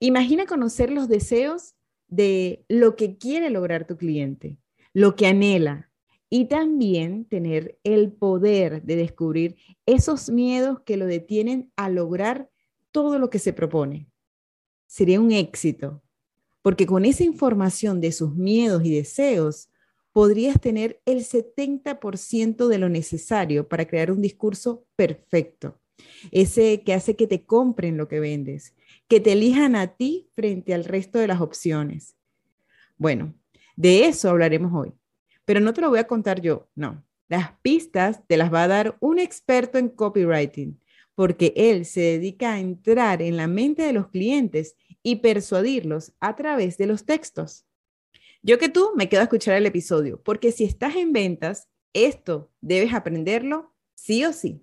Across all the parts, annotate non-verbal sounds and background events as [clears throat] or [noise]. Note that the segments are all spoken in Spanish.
Imagina conocer los deseos de lo que quiere lograr tu cliente, lo que anhela, y también tener el poder de descubrir esos miedos que lo detienen a lograr todo lo que se propone. Sería un éxito, porque con esa información de sus miedos y deseos, podrías tener el 70% de lo necesario para crear un discurso perfecto, ese que hace que te compren lo que vendes, que te elijan a ti frente al resto de las opciones. Bueno, de eso hablaremos hoy, pero no te lo voy a contar yo, no. Las pistas te las va a dar un experto en copywriting, porque él se dedica a entrar en la mente de los clientes y persuadirlos a través de los textos. Yo que tú me quedo a escuchar el episodio, porque si estás en ventas, esto debes aprenderlo sí o sí.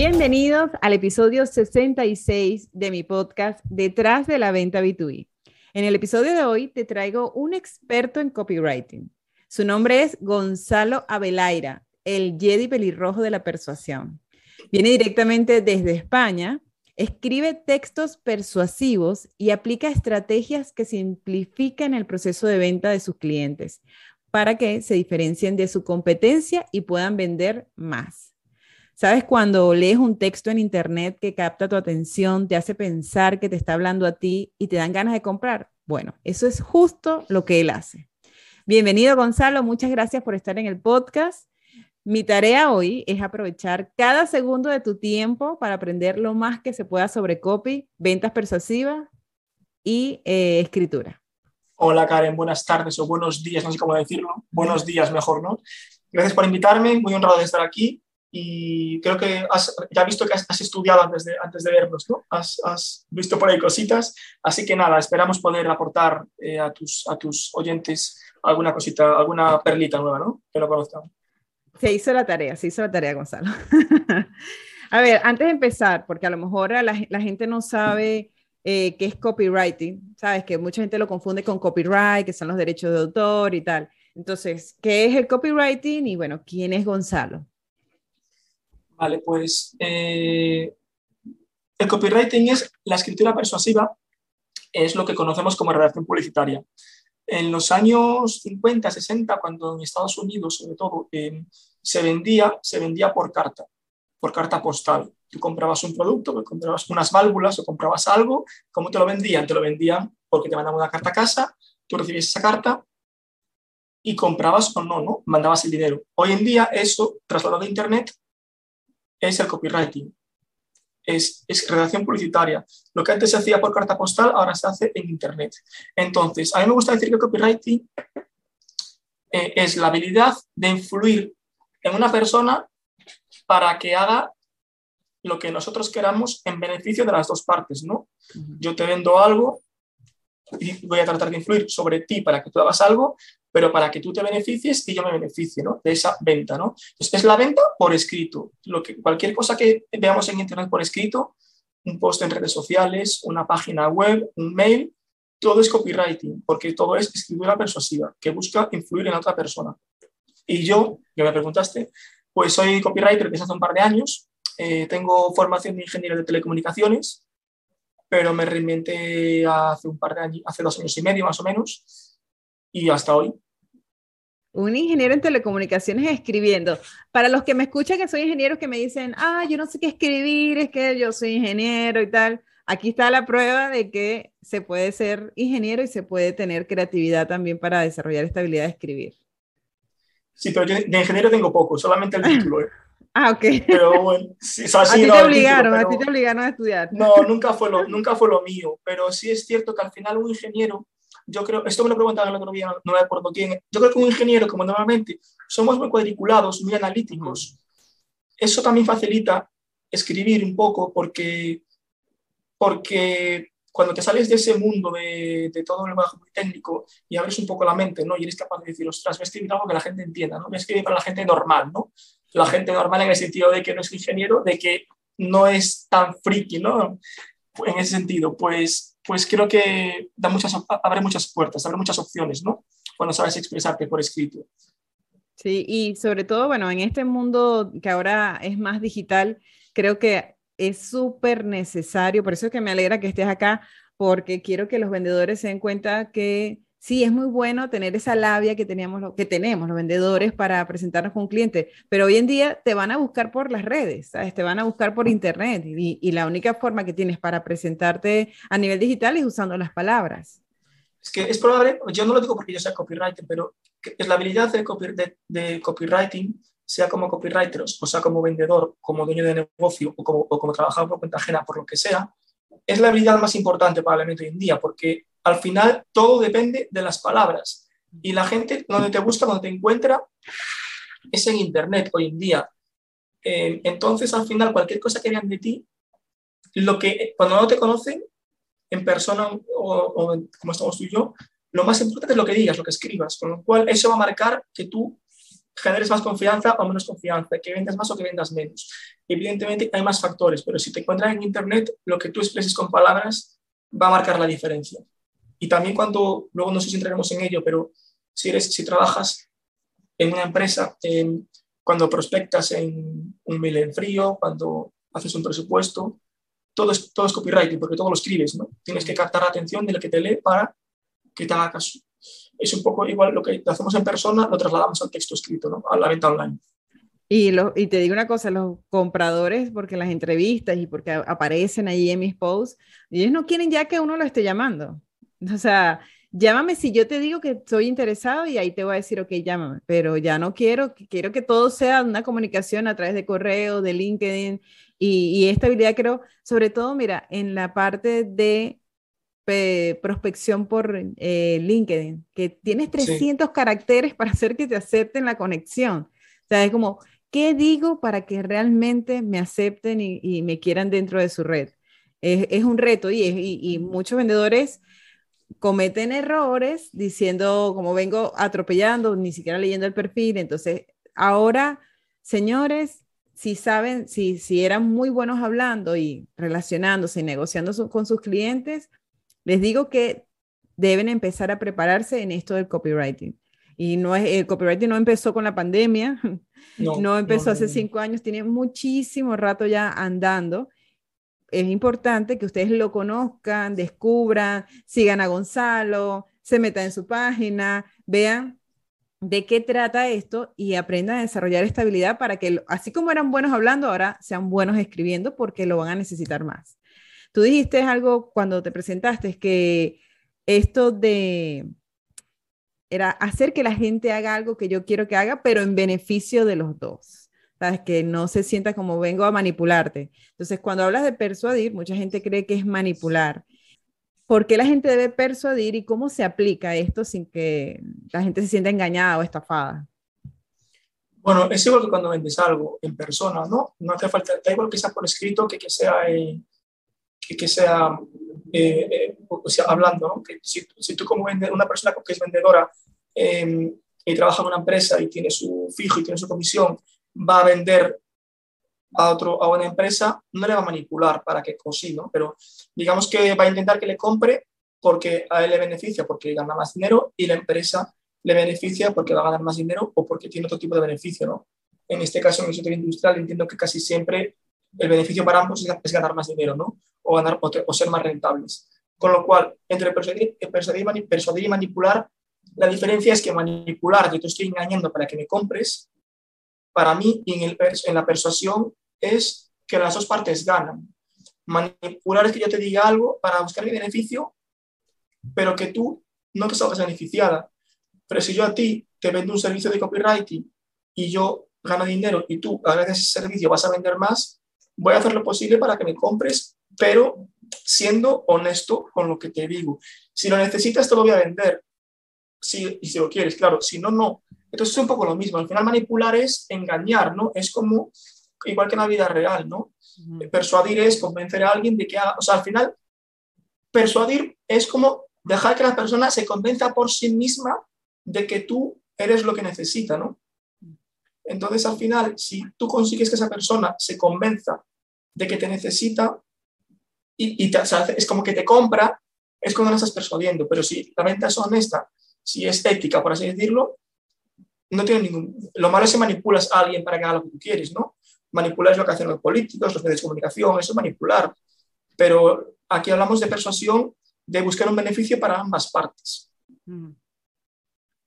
Bienvenidos al episodio 66 de mi podcast Detrás de la venta B2B. En el episodio de hoy te traigo un experto en copywriting. Su nombre es Gonzalo Abelaira, el Jedi pelirrojo de la persuasión. Viene directamente desde España Escribe textos persuasivos y aplica estrategias que simplifican el proceso de venta de sus clientes para que se diferencien de su competencia y puedan vender más. ¿Sabes cuando lees un texto en internet que capta tu atención, te hace pensar que te está hablando a ti y te dan ganas de comprar? Bueno, eso es justo lo que él hace. Bienvenido Gonzalo, muchas gracias por estar en el podcast. Mi tarea hoy es aprovechar cada segundo de tu tiempo para aprender lo más que se pueda sobre copy, ventas persuasivas y eh, escritura. Hola Karen, buenas tardes o buenos días, no sé cómo decirlo. Buenos días mejor, ¿no? Gracias por invitarme, muy honrado de estar aquí y creo que has, ya visto que has, estudiado antes de, antes de vernos, ¿no? Has, visto por ahí cositas, así que nada, esperamos poder aportar eh, a, tus, a tus oyentes alguna cosita, alguna perlita nueva, ¿no? Que lo conozcan. Se hizo la tarea, se hizo la tarea, Gonzalo. [laughs] a ver, antes de empezar, porque a lo mejor la, gente no sabe eh, qué es copywriting, sabes que mucha gente lo confunde con copyright, que son los derechos de autor y tal. Entonces, ¿qué es el copywriting? Y bueno, ¿quién es Gonzalo? Vale, pues eh, el copywriting es la escritura persuasiva, es lo que conocemos como redacción publicitaria. En los años 50, 60, cuando en Estados Unidos, sobre todo, eh, se vendía, se vendía por carta, por carta postal. Tú comprabas un producto, comprabas unas válvulas o comprabas algo, ¿cómo te lo vendían? Te lo vendían porque te mandaban una carta a casa, tú recibías esa carta y comprabas o no, ¿no? Mandabas el dinero. Hoy en día eso, trasladado a Internet, es el copywriting es, redacción publicitaria. Lo que antes se hacía por carta postal, ahora se hace en Internet. Entonces, a mí me gusta decir que copywriting eh, es la habilidad de influir en una persona para que haga lo que nosotros queramos en beneficio de las dos partes, ¿no? Yo te vendo algo y voy a tratar de influir sobre ti para que tú hagas algo, pero para que tú te beneficies y yo me beneficie ¿no? de esa venta. ¿no? es la venta por escrito. Lo que, cualquier cosa que veamos en Internet por escrito, un post en redes sociales, una página web, un mail, todo es copywriting, porque todo es escritura persuasiva, que busca influir en otra persona. Y yo, que me preguntaste, pues soy copywriter desde hace un par de años, eh, tengo formación de ingeniero de telecomunicaciones, pero me reinventé hace un par de años, hace dos años y medio más o menos, y hasta hoy. Un ingeniero en telecomunicaciones escribiendo. Para los que me escuchan que soy ingeniero que me dicen, ah, yo no sé qué escribir, es que yo soy ingeniero y tal. Aquí está la prueba de que se puede ser ingeniero y se puede tener creatividad también para desarrollar esta habilidad de escribir. Sí, pero yo de ingeniero tengo poco, solamente el [laughs] título. ¿eh? Ah, ok. Pero bueno, sí, a ti te obligaron, a ti te obligaron a estudiar. No, nunca fue, lo, nunca fue lo mío, pero sí es cierto que al final un ingeniero yo creo, esto me lo preguntaban el otro día, no me acuerdo quién, yo creo que un ingeniero, como normalmente somos muy cuadriculados, muy analíticos, eso también facilita escribir un poco porque, porque cuando te sales de ese mundo de, de todo el bajo muy técnico y abres un poco la mente, ¿no? Y eres capaz de decir, ostras, voy a escribir algo que la gente entienda, ¿no? Voy a escribir para la gente normal, ¿no? La gente normal en el sentido de que no es ingeniero, de que no es tan friki, ¿no? En ese sentido, pues, pues creo que da muchas, abre muchas puertas, abre muchas opciones, ¿no? Cuando sabes expresarte por escrito. Sí, y sobre todo, bueno, en este mundo que ahora es más digital, creo que es súper necesario, por eso es que me alegra que estés acá, porque quiero que los vendedores se den cuenta que sí, es muy bueno tener esa labia que, teníamos, que tenemos los vendedores para presentarnos con un cliente, pero hoy en día te van a buscar por las redes, ¿sabes? te van a buscar por internet y, y la única forma que tienes para presentarte a nivel digital es usando las palabras. Es que es probable, yo no lo digo porque yo sea copywriter, pero es la habilidad de, de, copywriting, sea como copywriter o sea como vendedor, como dueño de negocio o como, o como trabajador por cuenta ajena, por lo que sea, es la habilidad más importante probablemente hoy en día, porque al final todo depende de las palabras. Y la gente donde te busca, donde te encuentra, es en Internet hoy en día. Eh, entonces, al final, cualquier cosa que vean de ti, lo que cuando no te conocen, en persona o, como estamos tú y yo, lo más importante es lo que digas, lo que escribas, con lo cual eso va a marcar que tú generes más confianza o menos confianza, que vendas más o que vendas menos. Evidentemente hay más factores, pero si te encuentras en Internet, lo que tú expreses con palabras va a marcar la diferencia. Y también cuando, luego no sé si entraremos en ello, pero si, eres, si trabajas en una empresa, cuando prospectas en un mail en frío, cuando haces un presupuesto, todo es, todo es copywriting, porque todo lo escribes, ¿no? Tienes que captar la atención de lo que te lee para que te haga caso. Es un poco igual lo que hacemos en persona, lo trasladamos al texto escrito, ¿no? A la venta online. Y, lo, y te digo una cosa, los compradores, porque las entrevistas y porque aparecen ahí en mis posts, ellos no quieren ya que uno lo esté llamando. [laughs] O sea, llámame si yo te digo que estoy interesado y ahí te voy a decir, ok, llámame, pero ya no quiero, quiero que todo sea una comunicación a través de correo, de LinkedIn y, esta habilidad creo, sobre todo, mira, en la parte de prospección por eh, LinkedIn, que tienes 300 caracteres para hacer que te acepten la conexión. O sea, es como, ¿qué digo para que realmente me acepten y, me quieran dentro de su red? Es, un reto y, y, muchos vendedores cometen errores diciendo, como vengo atropellando, ni siquiera leyendo el perfil. Entonces, ahora, señores, si saben, si, si eran muy buenos hablando y relacionándose y negociando con sus clientes, les digo que deben empezar a prepararse en esto del copywriting. Y no es, el copywriting no empezó con la pandemia, [laughs] no, empezó hace cinco años, tiene muchísimo rato ya andando es importante que ustedes lo conozcan, descubran, sigan a Gonzalo, se metan en su página, vean de qué trata esto y aprendan a desarrollar esta habilidad para que, así como eran buenos hablando, ahora sean buenos escribiendo porque lo van a necesitar más. Tú dijiste algo cuando te presentaste, es que esto de era hacer que la gente haga algo que yo quiero que haga, pero en beneficio de los dos. ¿Sabes? Que no se sienta como vengo a manipularte. Entonces, cuando hablas de persuadir, mucha gente cree que es manipular. ¿Por qué la gente debe persuadir y cómo se aplica esto sin que la gente se sienta engañada o estafada? Bueno, es igual que cuando vendes algo en persona, ¿no? No hace falta, da igual que sea por escrito que que sea, que, sea, eh, eh, o sea hablando, ¿no? Que si, si, tú como vende, una persona que es vendedora em, y trabaja en una empresa y tiene su fijo y tiene su comisión va a vender a, otro, a una empresa, no le va a manipular para que consiga, pero digamos que va a intentar que le compre porque a él le beneficia, porque gana más dinero y la empresa le beneficia porque va a ganar más dinero o porque tiene otro tipo de beneficio. ¿no? En este caso, en el sector industrial, entiendo que casi siempre el beneficio para ambos es ganar más dinero ¿no? o, ganar, o, ser más rentables. Con lo cual, entre persuadir, persuadir, y manipular, la diferencia es que manipular, yo te estoy engañando para que me compres, para mí en, el, en la persuasión es que las dos partes ganan. Manipular es que yo te diga algo para buscar mi beneficio, pero que tú no te salgas beneficiada. Pero si yo a ti te vendo un servicio de copywriting y yo gano dinero y tú, a ese servicio, vas a vender más, voy a hacer lo posible para que me compres, pero siendo honesto con lo que te digo. Si lo necesitas, te lo voy a vender. Si, y si lo quieres, claro. Si no, no. Entonces es un poco lo mismo. Al final manipular es engañar, ¿no? Es como igual que en la vida real, ¿no? Persuadir es convencer a alguien de que haga, o sea, al final, persuadir es como dejar que la persona se convenza por sí misma de que tú eres lo que necesita, ¿no? Entonces, al final, si tú consigues que esa persona se convenza de que te necesita y, es como que te compra, es cuando no estás persuadiendo. Pero si la venta es honesta, si es ética, por así decirlo, no tiene ningún... Lo malo es que manipulas a alguien para que haga lo que tú quieres, ¿no? Manipular es lo que hacen los políticos, los medios de comunicación, eso es manipular. Pero aquí hablamos de persuasión, de buscar un beneficio para ambas partes.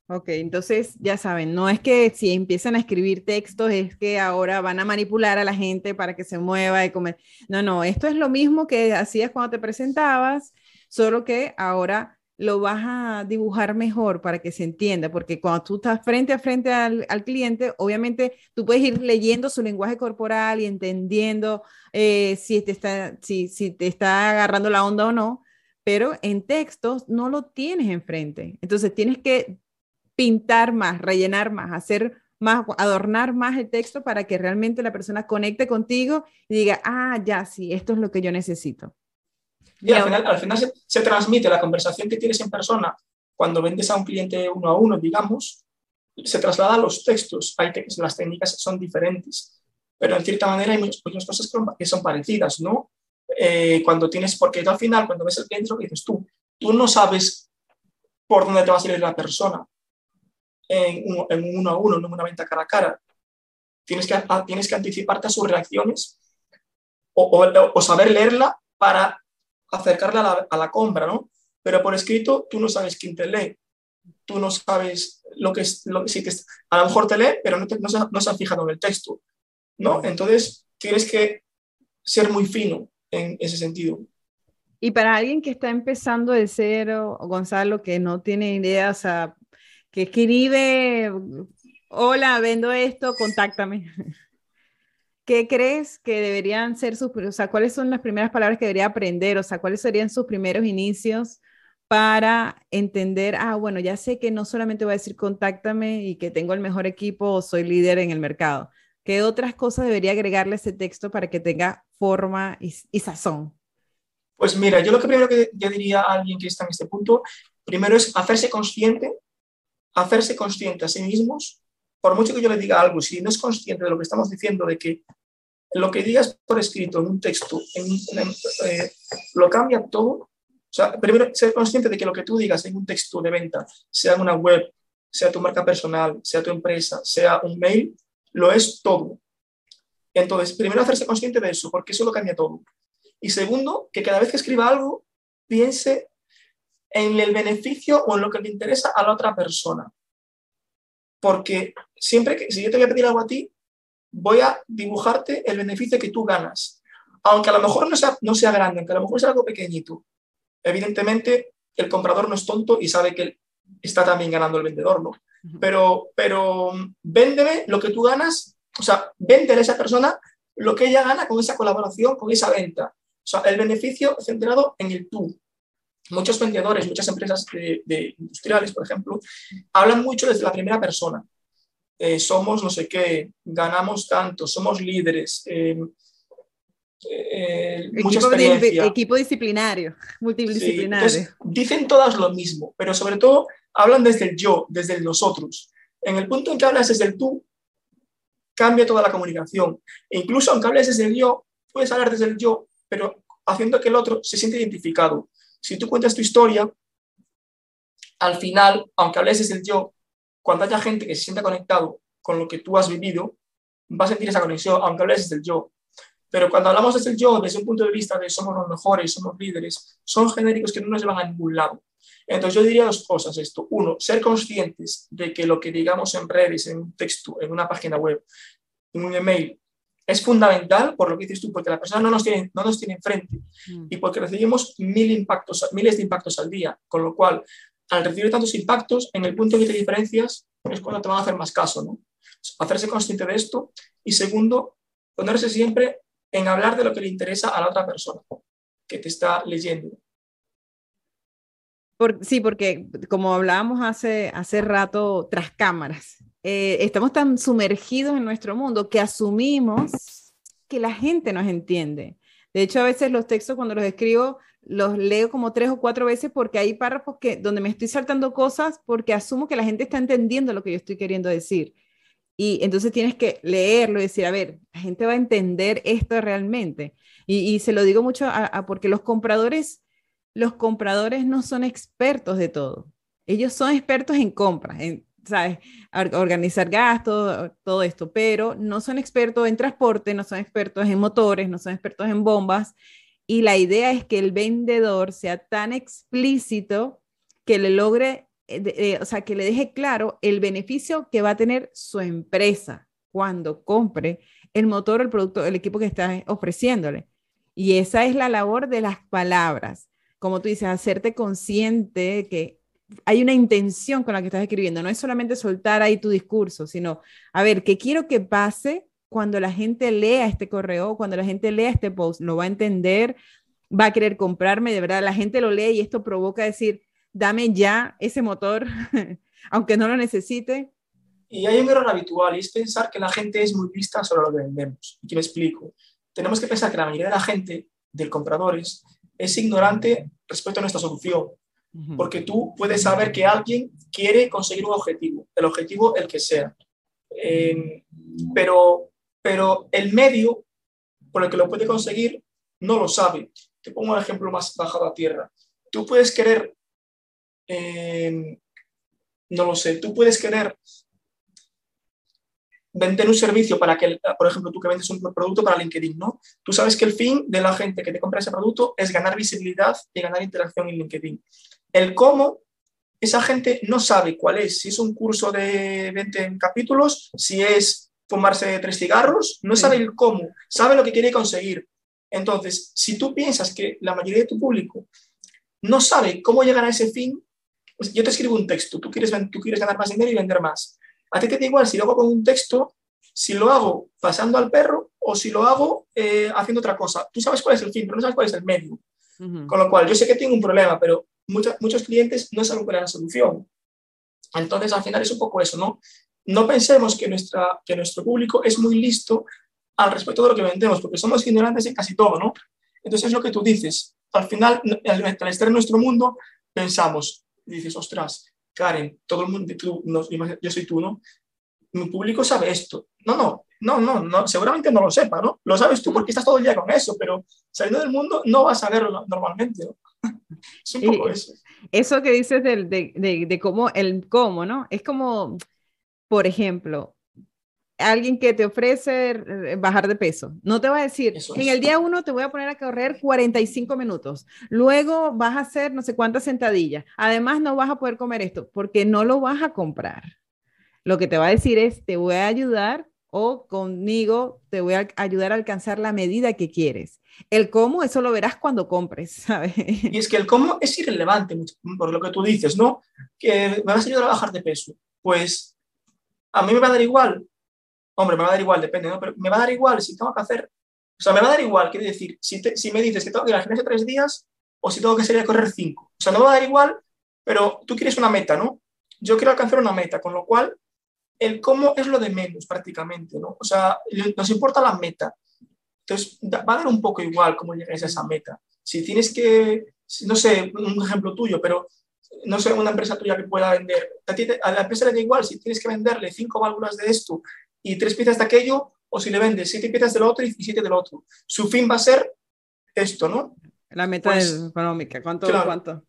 Ok, entonces ya saben, no es que si empiezan a escribir textos es que ahora van a manipular a la gente para que se mueva y comer. No, no, esto es lo mismo que hacías cuando te presentabas, solo que ahora lo vas a dibujar mejor para que se entienda, porque cuando tú estás frente a frente al, cliente, obviamente tú puedes ir leyendo su lenguaje corporal y entendiendo eh, si, te está, si, si te está agarrando la onda o no, pero en textos no lo tienes enfrente. Entonces tienes que pintar más, rellenar más, hacer más, adornar más el texto para que realmente la persona conecte contigo y diga, ah, ya, sí, esto es lo que yo necesito. Y al final, al final se, transmite la conversación que tienes en persona cuando vendes a un cliente uno a uno, digamos, se traslada a los textos. Hay las técnicas son diferentes, pero en cierta manera hay muchas, cosas que son parecidas, ¿no? Eh, cuando tienes, porque al final, cuando ves el cliente, lo que dices tú, tú no sabes por dónde te va a salir la persona en, un uno a uno, no en una venta cara a cara. Tienes que, tienes que anticiparte a sus reacciones o, o, saber leerla para acercarla a la, compra, ¿no? Pero por escrito tú no sabes quién te lee, tú no sabes lo que es, lo, si te, a lo mejor te lee, pero no, no, se, no se ha fijado en el texto, ¿no? Entonces tienes que ser muy fino en ese sentido. Y para alguien que está empezando de cero, Gonzalo, que no tiene idea, o sea, que escribe, hola, vendo esto, contáctame. ¿Qué crees que deberían ser sus, o sea, cuáles son las primeras palabras que debería aprender? O sea, cuáles serían sus primeros inicios para entender, ah, bueno, ya sé que no solamente voy a decir contáctame y que tengo el mejor equipo o soy líder en el mercado. ¿Qué otras cosas debería agregarle a ese texto para que tenga forma y, y sazón? Pues mira, yo lo que primero que yo diría a alguien que está en este punto, primero es hacerse consciente hacerse consciente a sí mismos, por mucho que yo le diga algo, si no es consciente de lo que estamos diciendo, de que lo que digas por escrito en un texto eh, lo cambia todo. O sea, primero ser consciente de que lo que tú digas en un texto de venta, sea en una web, sea tu marca personal, sea tu empresa, sea un mail, lo es todo. Entonces, primero hacerse consciente de eso, porque eso lo cambia todo. Y segundo, que cada vez que escriba algo, piense en el beneficio o en lo que le interesa a la otra persona. Porque siempre que, si yo te voy a pedir algo a ti, voy a dibujarte el beneficio que tú ganas. Aunque a lo mejor no sea, no sea grande, aunque a lo mejor sea algo pequeñito. Evidentemente, el comprador no es tonto y sabe que está también ganando el vendedor, ¿no? Pero, pero véndeme lo que tú ganas, o sea, véndele a esa persona lo que ella gana con esa colaboración, con esa venta. O sea, el beneficio centrado en el tú, muchos vendedores, muchas empresas de, industriales, por ejemplo, hablan mucho desde la primera persona. Eh, somos no sé qué, ganamos tanto, somos líderes. Eh, eh, equipo, equipo, disciplinario, [laughs] multidisciplinario. dicen todas lo mismo, pero sobre todo hablan desde el yo, desde el nosotros. En el punto en que hablas desde el tú, cambia toda la comunicación. E incluso aunque hables desde el yo, puedes hablar desde el yo, pero haciendo que el otro se siente identificado. Si tú cuentas tu historia, al final, aunque hables desde el yo, cuando haya gente que se sienta conectado con lo que tú has vivido, va a sentir esa conexión, aunque hables desde el yo. Pero cuando hablamos desde el yo, desde un punto de vista de somos los mejores, somos líderes, son genéricos que no nos llevan a ningún lado. Entonces yo diría dos cosas esto. Uno, ser conscientes de que lo que digamos en redes, en un texto, en una página web, en un email, es fundamental por lo que dices tú, porque la persona no nos tiene, no nos tiene enfrente mm. y porque recibimos mil impactos, miles de impactos al día, con lo cual, al recibir tantos impactos, en el punto en que te diferencias es cuando te van a hacer más caso, ¿no? Hacerse consciente de esto y segundo, ponerse siempre en hablar de lo que le interesa a la otra persona que te está leyendo. sí, porque como hablábamos hace, hace rato tras cámaras, eh, estamos tan sumergidos en nuestro mundo que asumimos que la gente nos entiende. De hecho, a veces los textos cuando los escribo los leo como tres o cuatro veces porque hay párrafos que, donde me estoy saltando cosas porque asumo que la gente está entendiendo lo que yo estoy queriendo decir. Y entonces tienes que leerlo y decir, a ver, la gente va a entender esto realmente. Y, se lo digo mucho a, porque los compradores, los compradores no son expertos de todo. Ellos son expertos en compras, en, ¿sabes? Organizar gastos, todo esto, pero no son expertos en transporte, no son expertos en motores, no son expertos en bombas. Y la idea es que el vendedor sea tan explícito que le logre, eh, eh, o sea, que le deje claro el beneficio que va a tener su empresa cuando compre el motor, el producto, el equipo que está ofreciéndole. Y esa es la labor de las palabras. Como tú dices, hacerte consciente que hay una intención con la que estás escribiendo. No es solamente soltar ahí tu discurso, sino, a ver, ¿qué quiero que pase cuando la gente lea este correo, cuando la gente lea este post? Lo va a entender, va a querer comprarme, de verdad, la gente lo lee y esto provoca decir, dame ya ese motor, [laughs] aunque no lo necesite. Y hay un error habitual y es pensar que la gente es muy lista sobre lo que vendemos. Y que me explico. Tenemos que pensar que la mayoría de la gente, del compradores, es ignorante respecto a nuestra solución porque tú puedes saber que alguien quiere conseguir un objetivo, el objetivo el que sea. Em, pero, pero el medio por el que lo puede conseguir no lo sabe. Te pongo un ejemplo más bajado a tierra. Tú puedes querer, em, no lo sé, tú puedes querer vender un servicio para que, por ejemplo, tú que vendes un producto para LinkedIn, ¿no? Tú sabes que el fin de la gente que te compra ese producto es ganar visibilidad y ganar interacción en LinkedIn. El cómo, esa gente no sabe cuál es, si es un curso de 20 capítulos, si es fumarse tres cigarros, no sabe el cómo, sabe lo que quiere conseguir. Entonces, si tú piensas que la mayoría de tu público no sabe cómo llegar a ese fin, pues yo te escribo un texto, tú quieres, tú quieres ganar más dinero y vender más. A ti te da igual si lo hago con un texto, si lo hago pasando al perro o si lo hago eh, haciendo otra cosa. Tú sabes cuál es el fin, pero no sabes cuál es el medio. Con lo cual, yo sé que tengo un problema, pero muchos clientes no saben cuál es la solución. Entonces, al final es un poco eso, ¿no? No pensemos que, nuestra, que nuestro público es muy listo al respecto de lo que vendemos, porque somos ignorantes en casi todo, ¿no? Entonces, es lo que tú dices. Al final, al estar en nuestro mundo, pensamos, dices, ostras, Karen, todo el mundo, tú, yo soy tú, ¿no? Mi público sabe esto. No, no, no, no, no, seguramente no lo sepa, ¿no? Lo sabes tú porque estás todo el día con eso, pero saliendo del mundo no vas a verlo normalmente, ¿no? [laughs] Es un poco eso. Eso que dices de, de, de, cómo, el cómo, ¿no? Es como, por ejemplo, alguien que te ofrece eh, bajar de peso. No te va a decir, en el día uno te voy a poner a correr 45 minutos, luego vas a hacer no sé cuántas sentadillas, además no vas a poder comer esto porque no lo vas a comprar. Lo que te va a decir es, te voy a ayudar o conmigo te voy a ayudar a alcanzar la medida que quieres. El cómo, eso lo verás cuando compres, [laughs] ¿sabes? Y es que el cómo es irrelevante, por lo que tú dices, ¿no? Que me vas a ayudar a bajar de peso. Pues a mí me va a dar igual. Hombre, me va a dar igual, depende, ¿no? Pero me va a dar igual si tengo que hacer. O sea, me va a dar igual, quiero decir, si, si me dices que tengo que ir al gimnasio tres días o si tengo que salir a correr cinco. O sea, no me va a dar igual, pero tú quieres una meta, ¿no? Yo quiero alcanzar una meta, con lo cual el cómo es lo de menos prácticamente, ¿no? O sea, nos importa la meta. Entonces, va a dar un poco igual cómo llegues a esa meta. Si tienes que, no sé, un ejemplo tuyo, pero no sé, una empresa tuya que pueda vender, a, la empresa le da igual si tienes que venderle cinco válvulas de esto y tres piezas de aquello, o si le vendes siete piezas del otro y siete del otro. Su fin va a ser esto, ¿no? La meta pues, económica, ¿cuánto? cuánto?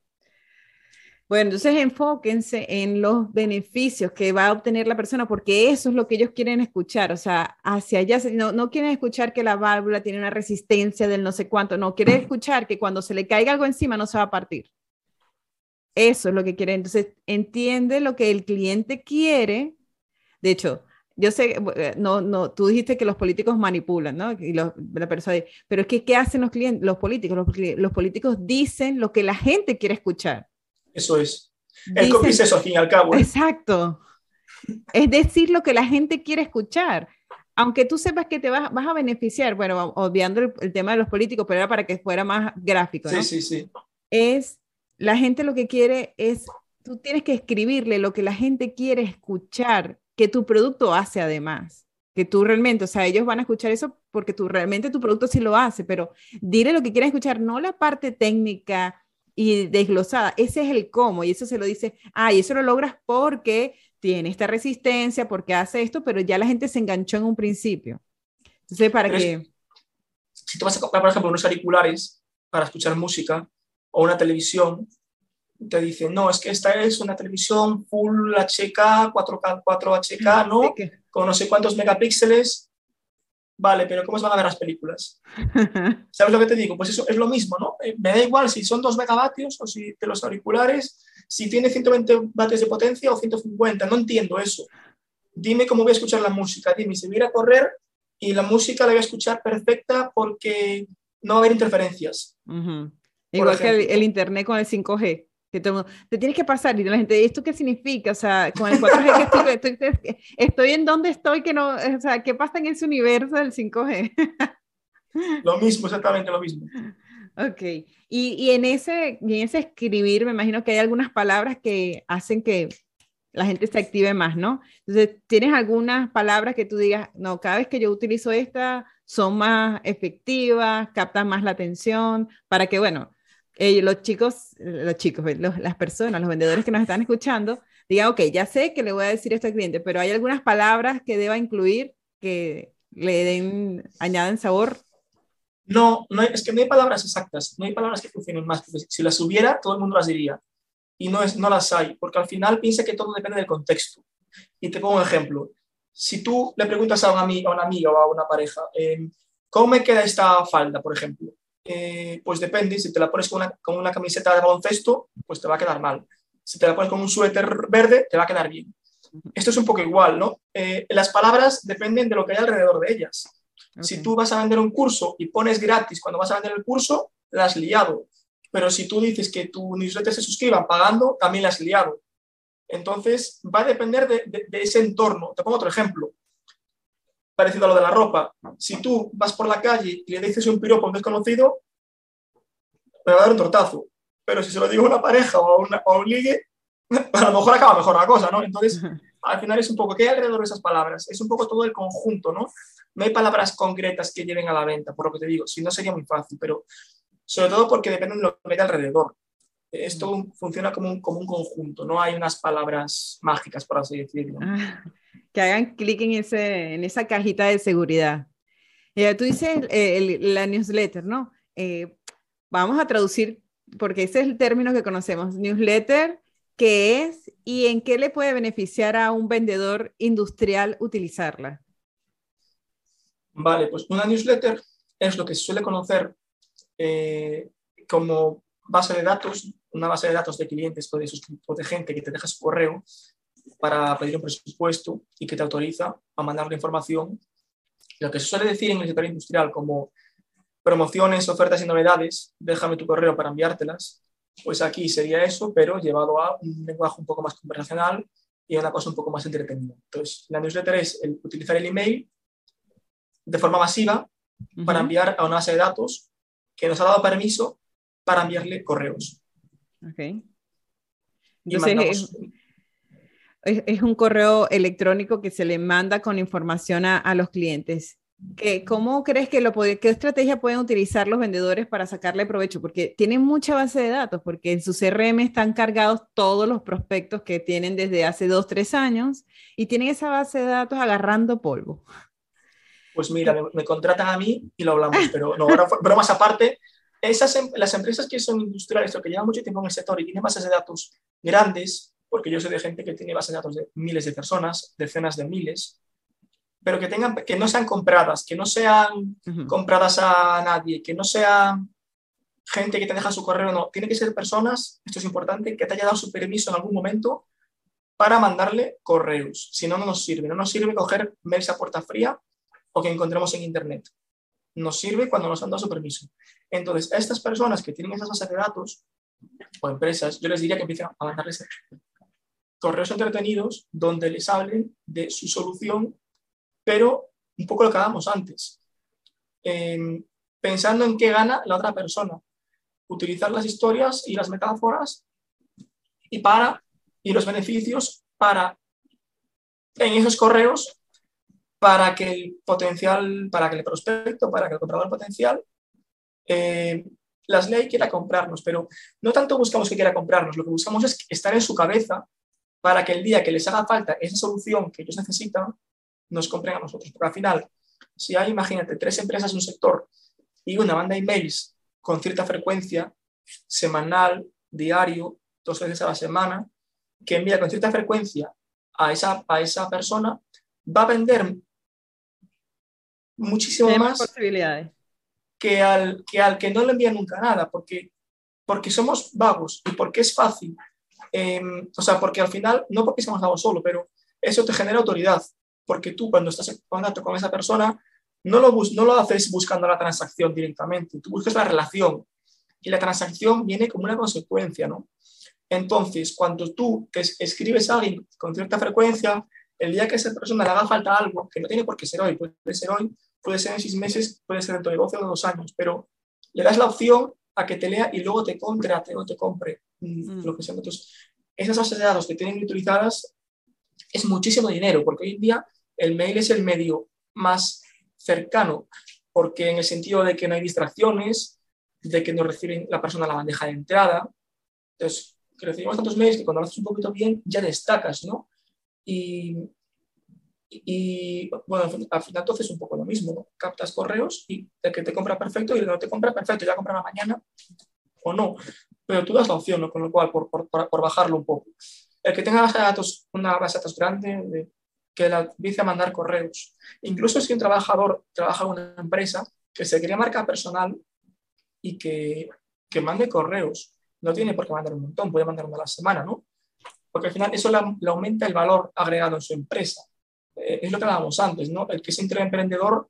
Bueno, entonces enfóquense en los beneficios que va a obtener la persona, porque eso es lo que ellos quieren escuchar, o sea, hacia allá, no, no quieren escuchar que la válvula tiene una resistencia del no sé cuánto, no, quieren [clears throat] escuchar que cuando se le caiga algo encima no se va a partir. Eso es lo que quieren. Entonces, entiende lo que el cliente quiere. De hecho, yo sé, eh, no, no, tú dijiste que los políticos manipulan, ¿no? Y la persona, pero es que, ¿qué hacen los clientes, los políticos? Los, los políticos dicen lo que la gente quiere escuchar. Eso es. El copy es eso, al fin y al cabo. ¿eh? Exacto. Es decir, lo que la gente quiere escuchar. Aunque tú sepas que te vas, vas a beneficiar, bueno, obviando el, tema de los políticos, pero era para que fuera más gráfico. ¿no? Sí, sí, sí. Es, la gente lo que quiere es, tú tienes que escribirle lo que la gente quiere escuchar, que tu producto hace además. que tú realmente, o sea, ellos van a escuchar eso porque tú realmente tu producto sí lo hace, pero dile lo que quieren escuchar, no la parte técnica y desglosada, ese es el cómo y eso se lo dice, ah, y eso lo logras porque tiene esta resistencia, porque hace esto, pero ya la gente se enganchó en un principio. Entonces, para que... Si tú vas a comprar, por ejemplo, unos auriculares para escuchar música o una televisión, te dicen, no, es que esta es una televisión full HK, 4K, 4HK, ¿no? Con no sé cuántos megapíxeles. Vale, pero ¿cómo se van a ver las películas? [laughs] ¿Sabes lo que te digo? Pues eso es lo mismo, ¿no? Eh, me da igual si son 2 megavatios o si de los auriculares, si tiene 120 vatios de potencia o 150, no entiendo eso. Dime cómo voy a escuchar la música, dime si voy a ir a correr y la música la voy a escuchar perfecta porque no va a haber interferencias. Igual que el, internet con el 5G que te tienes que pasar y la gente, ¿esto qué significa? O sea, con el 4G que estoy, estoy, en donde estoy, que no, o sea, ¿qué pasa en ese universo del 5G? [laughs] lo mismo, exactamente lo mismo. Ok, y, y, en, ese, y en ese escribir me imagino que hay algunas palabras que hacen que la gente se active más, ¿no? Entonces, ¿tienes algunas palabras que tú digas, no, cada vez que yo utilizo esta, son más efectivas, captan más la atención, para que, bueno, eh, los chicos, los chicos, las personas, los vendedores que nos están escuchando, digan, ok, ya sé que le voy a decir esto al cliente, pero hay algunas palabras que deba incluir que le den, añaden sabor. No, no es que no hay palabras exactas, no hay palabras que funcionen más, si las hubiera, todo el mundo las diría. Y no, es, no las hay, porque al final piensa que todo depende del contexto. Y te pongo un ejemplo. Si tú le preguntas a, un amigo, a una amiga o a una pareja, eh, ¿cómo me queda esta falda, por ejemplo? Eh, pues depende, si te la pones con una, con una, camiseta de baloncesto, pues te va a quedar mal. Si te la pones con un suéter verde, te va a quedar bien. Esto es un poco igual, ¿no? Eh, las palabras dependen de lo que hay alrededor de ellas. Si tú vas a vender un curso y pones gratis cuando vas a vender el curso, la has liado. Pero si tú dices que tu newsletter se suscriban pagando, también la has liado. Entonces, va a depender de, de ese entorno. Te pongo otro ejemplo parecido a lo de la ropa. Si tú vas por la calle y le dices un piropo a un desconocido, me va a dar un tortazo. Pero si se lo digo a una pareja o a, un ligue, [laughs] a lo mejor acaba mejor la cosa, ¿no? Entonces, [laughs] al final es un poco, ¿qué hay alrededor de esas palabras? Es un poco todo el conjunto, ¿no? No hay palabras concretas que lleven a la venta, por lo que te digo, si no sería muy fácil, pero sobre todo porque depende de lo que hay alrededor. Esto funciona como un, como un conjunto, no hay unas palabras mágicas, por así decirlo. [laughs] Que hagan clic en, ese, en esa cajita de seguridad. Eh, tú dices la newsletter, ¿no? Eh, vamos a traducir, porque ese es el término que conocemos, newsletter, ¿qué es y en qué le puede beneficiar a un vendedor industrial utilizarla? Vale, pues una newsletter es lo que se suele conocer eh, como base de datos, una base de datos de clientes de, o de gente que te deja su correo para pedir un presupuesto y que te autoriza a mandar la información. Lo que se suele decir en el sector industrial como promociones, ofertas y novedades, déjame tu correo para enviártelas, pues aquí sería eso, pero llevado a un lenguaje un poco más conversacional y a una cosa un poco más entretenida. Entonces, la newsletter es el, utilizar el email de forma masiva para enviar a una base de datos que nos ha dado permiso para enviarle correos. Ok. Entonces, es, un correo electrónico que se le manda con información a, los clientes. ¿Qué, ¿Cómo crees que lo puede, qué estrategia pueden utilizar los vendedores para sacarle provecho? Porque tienen mucha base de datos, porque en su CRM están cargados todos los prospectos que tienen desde hace dos, tres años y tienen esa base de datos agarrando polvo. Pues mira, me, contratan a mí y lo hablamos, pero no, bromas aparte, esas, em, las empresas que son industriales o que llevan mucho tiempo en el sector y tienen bases de datos grandes, porque yo sé de gente que tiene bases de datos de miles de personas, decenas de miles, pero que, tengan, que no sean compradas, que no sean compradas a nadie, que no sean gente que te deja su correo, no, tiene que ser personas, esto es importante, que te haya dado su permiso en algún momento para mandarle correos, si no, no nos sirve, no nos sirve coger mails a puerta fría o que encontremos en Internet. Nos sirve cuando nos han dado su permiso. Entonces, a estas personas que tienen esas bases de datos o empresas, yo les diría que empiecen a mandarles correos entretenidos donde les hablen de su solución, pero un poco lo que hagamos antes, pensando en qué gana la otra persona, utilizar las historias y las metáforas y para y los beneficios para en esos correos para que el potencial, para que el prospecto, para que el comprador potencial eh, las ley quiera comprarnos, pero no tanto buscamos que quiera comprarnos, lo que buscamos es estar en su cabeza para que el día que les haga falta esa solución que ellos necesitan, nos compren a nosotros. Porque al final, si hay, imagínate, tres empresas en un sector y una banda de emails con cierta frecuencia, semanal, diario, dos veces a la semana, que envía con cierta frecuencia a esa, a esa persona, va a vender muchísimo más posibilidades que al, que al que no le envía nunca nada, porque, porque somos vagos y porque es fácil. Em, o sea, porque al final, no porque seamos vagos solo, pero eso te genera autoridad, porque tú cuando estás en contacto con esa persona, no lo, no lo haces buscando la transacción directamente, tú buscas la relación y la transacción viene como una consecuencia, ¿no? Entonces, cuando tú escribes a alguien con cierta frecuencia, el día que a esa persona le haga falta algo, que no tiene por qué ser hoy, puede ser hoy, puede ser en seis meses, puede ser dentro de 12 o dos años, pero le das la opción a que te lea y luego te compre, o te compre mm, lo que sea. Entonces, esas bases de datos que tienen utilizadas es muchísimo dinero, porque hoy en día el mail es el medio más cercano, porque en el sentido de que no hay distracciones, de que no reciben la persona la bandeja de entrada. Entonces, recibimos tantos mails que cuando lo haces un poquito bien ya destacas, ¿no? Y, y bueno, al final entonces es un poco lo mismo, captas correos y el que te compra perfecto y el que no te compra perfecto, ya comprará mañana o no, pero tú das la opción, con lo cual, por, por, por, bajarlo un poco. El que tenga base de datos, una base de datos grande, que la dice a mandar correos. Incluso si un trabajador trabaja en una empresa que se crea marca personal y que, que mande correos, no tiene por qué mandar un montón, puede mandar uno a la semana, ¿no? Porque al final eso le aumenta el valor agregado en su empresa eh, es lo que hablábamos antes, ¿no? El que es emprendedor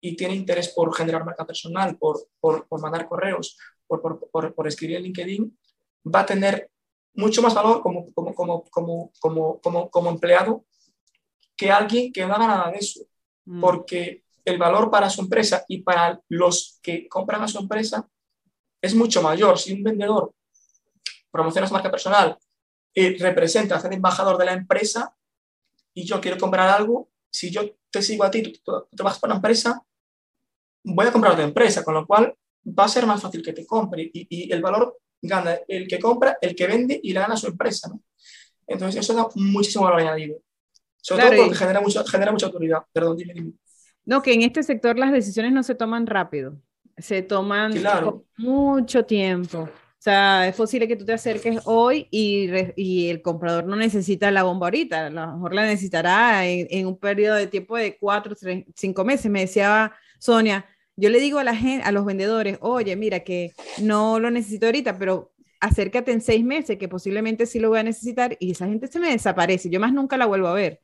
y tiene interés por generar marca personal, por, por, por mandar correos, por, por, escribir en LinkedIn, va a tener mucho más valor como, como, como, como, como, como, como empleado que alguien que no haga nada de eso. Mm. Porque el valor para su empresa y para los que compran a su empresa es mucho mayor. Si un vendedor promociona su marca personal y representa, hace de embajador de la empresa, y yo quiero comprar algo, si yo te sigo a ti, tú, te vas para una empresa, voy a comprar otra empresa, con lo cual va a ser más fácil que te compre y, el valor gana el que compra, el que vende y le gana su empresa. ¿no? Entonces, eso da muchísimo valor añadido. Sobre todo porque genera, mucho, genera mucha autoridad. Perdón, dime, No, que en este sector las decisiones no se toman rápido, se toman mucho tiempo. O sea, es posible que tú te acerques hoy y, y, el comprador no necesita la bomba ahorita, a lo mejor la necesitará en, un periodo de tiempo de cuatro, tres, cinco meses. Me decía Sonia, yo le digo a la gente, a los vendedores, oye, mira que no lo necesito ahorita, pero acércate en seis meses, que posiblemente sí lo voy a necesitar, y esa gente se me desaparece, yo más nunca la vuelvo a ver.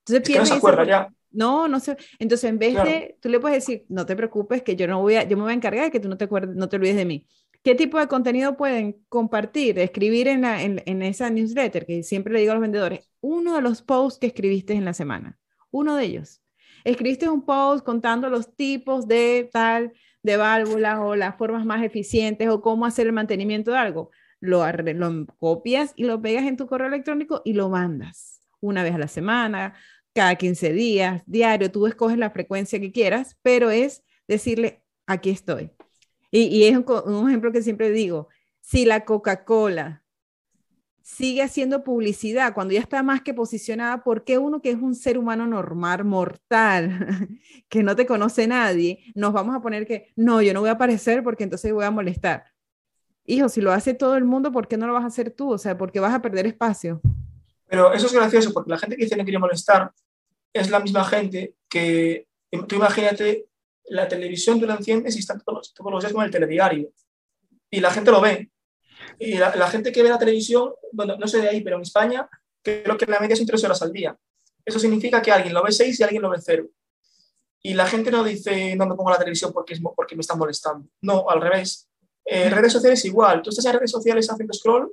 Entonces, es no se acuerda ya. No, no sé. Entonces, en vez de, tú le puedes decir, no te preocupes, que yo no voy a, yo me voy a encargar de que tú no te acuerdes, no te olvides de mí. ¿Qué tipo de contenido pueden compartir, escribir en, en, esa newsletter? Que siempre le digo a los vendedores, uno de los posts que escribiste en la semana, uno de ellos. Escribiste un post contando los tipos de tal, de válvulas o las formas más eficientes o cómo hacer el mantenimiento de algo. Lo, lo copias y lo pegas en tu correo electrónico y lo mandas una vez a la semana, cada 15 días, diario. Tú escoges la frecuencia que quieras, pero es decirle, aquí estoy y, es un, ejemplo que siempre digo, si la Coca-Cola sigue haciendo publicidad cuando ya está más que posicionada, ¿por qué uno que es un ser humano normal, mortal, [laughs] que no te conoce nadie, nos vamos a poner que, no, yo no voy a aparecer porque entonces voy a molestar? Hijo, si lo hace todo el mundo, ¿por qué no lo vas a hacer tú? O sea, ¿por qué vas a perder espacio? Pero eso es gracioso, porque la gente que dice no quiere molestar es la misma gente que, tú imagínate la televisión tú la enciendes y están todos, todos los días con el telediario. Y la gente lo ve. Y la, gente que ve la televisión, bueno, no sé de ahí, pero en España, creo que la media son tres horas al día. Eso significa que alguien lo ve seis y alguien lo ve cero. Y la gente no dice, no me pongo la televisión porque, es, porque me están molestando. No, al revés. Eh, redes sociales igual. Tú estás en redes sociales haciendo scroll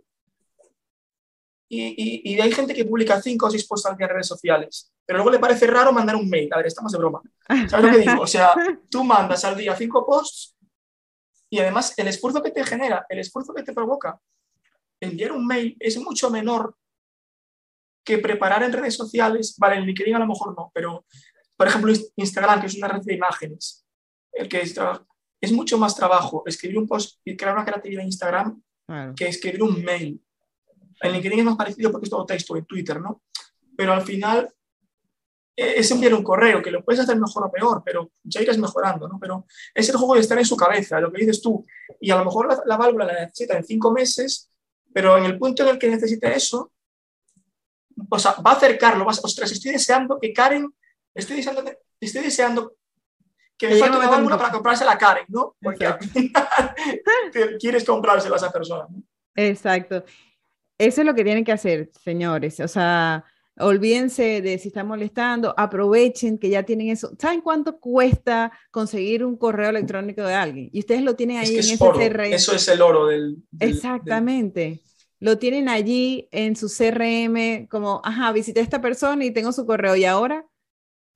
y, y, hay gente que publica cinco o seis posts al día en redes sociales, pero luego le parece raro mandar un mail. A ver, estamos de broma. ¿Sabes lo que digo? O sea, [laughs] tú mandas al día cinco posts y además el esfuerzo que te genera, el esfuerzo que te provoca enviar un mail es mucho menor que preparar en redes sociales. Vale, en LinkedIn a lo mejor no, pero por ejemplo, Instagram, que es una red de imágenes, el que es, es mucho más trabajo escribir un post y crear una creatividad en Instagram que escribir un mail. En LinkedIn es más parecido porque es todo texto, en Twitter, ¿no? Pero al final es enviar un correo, que lo puedes hacer mejor o peor, pero ya irás mejorando, ¿no? Pero es el juego de estar en su cabeza, lo que dices tú. Y a lo mejor la, válvula la necesita en cinco meses, pero en el punto en el que necesite eso, o sea, va a acercarlo, vas, ostras, estoy deseando que Karen, estoy deseando, estoy deseando que me falte una válvula para comprarse la Karen, ¿no? Porque al final [laughs] quieres comprársela a esa persona. ¿no? Exacto. Eso es lo que tienen que hacer, señores. O sea, Olvídense de si están molestando, aprovechen que ya tienen eso. ¿Saben cuánto cuesta conseguir un correo electrónico de alguien? Y ustedes lo tienen ahí en ese CRM. Eso es el oro del. Exactamente. Lo tienen allí en su CRM, como, ajá, visité a esta persona y tengo su correo. ¿Y ahora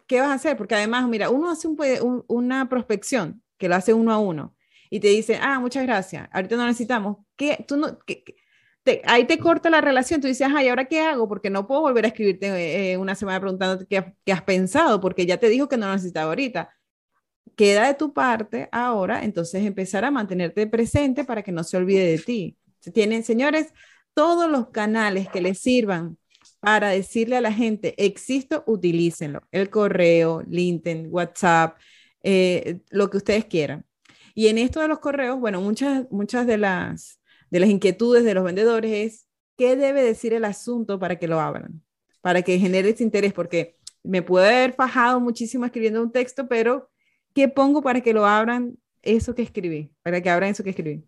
qué vas a hacer? Porque además, mira, uno hace un, una prospección que lo hace uno a uno y te dice, ah, muchas gracias, ahorita no necesitamos. ¿Qué, tú no, qué, ahí te corta la relación, tú dices, ay, ¿ahora qué hago? Porque no puedo volver a escribirte eh, una semana preguntándote qué, has pensado, porque ya te dijo que no lo necesitaba ahorita. Queda de tu parte ahora, entonces empezar a mantenerte presente para que no se olvide de ti. Tienen, señores, todos los canales que les sirvan para decirle a la gente, existo, utilícenlo. El correo, LinkedIn, WhatsApp, eh, lo que ustedes quieran. Y en esto de los correos, bueno, muchas, muchas de las de las inquietudes de los vendedores es qué debe decir el asunto para que lo abran, para que genere ese interés, porque me puede haber fajado muchísimo escribiendo un texto, pero ¿qué pongo para que lo abran eso que escribí? Para que abran eso que escribí.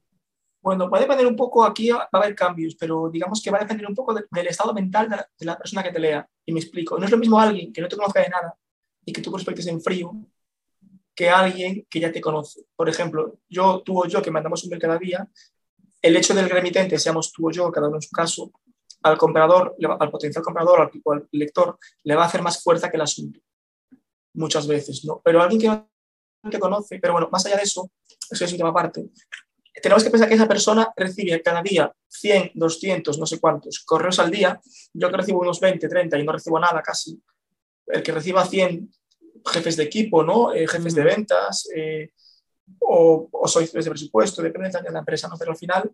Bueno, va a depender un poco, aquí va a haber cambios, pero digamos que va a depender un poco del estado mental de la, persona que te lea. Y me explico, no es lo mismo alguien que no te conozca de nada y que tú prospectes en frío que alguien que ya te conoce. Por ejemplo, yo, tú o yo, que mandamos un mail cada día, el hecho del remitente, seamos tú o yo, cada uno en su caso, al comprador, al potencial comprador, al, al lector, le va a hacer más fuerza que el asunto. Muchas veces, ¿no? Pero alguien que no te conoce, pero bueno, más allá de eso, eso es un tema aparte, tenemos que pensar que esa persona recibe cada día 100, 200, no sé cuántos correos al día. Yo que recibo unos 20, 30 y no recibo nada casi. El que reciba 100 jefes de equipo, ¿no? Eh, jefes de ventas, eh, o, o sois de presupuesto, depende de la empresa, ¿no? pero al final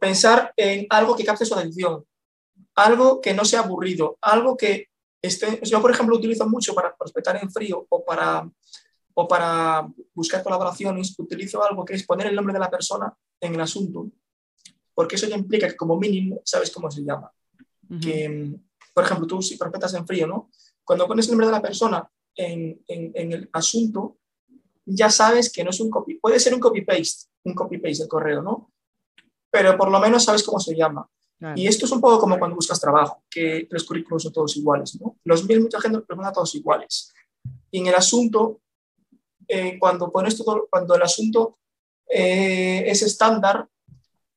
pensar en algo que capte su atención, algo que no sea aburrido, algo que esté... Yo, por ejemplo, utilizo mucho para prospectar en frío o para, o para buscar colaboraciones, utilizo algo que es poner el nombre de la persona en el asunto, porque eso ya implica que como mínimo sabes cómo se llama. que, por ejemplo, tú si prospectas en frío, ¿no? Cuando pones el nombre de la persona en, en, en el asunto, ya sabes que no es un copy, puede ser un copy-paste, un copy-paste del correo, ¿no? Pero por lo menos sabes cómo se llama. Y esto es un poco como cuando buscas trabajo, que los currículos son todos iguales, ¿no? Los mil mucha gente los manda todos iguales. Y en el asunto, eh, cuando pones todo, cuando el asunto eh, es estándar,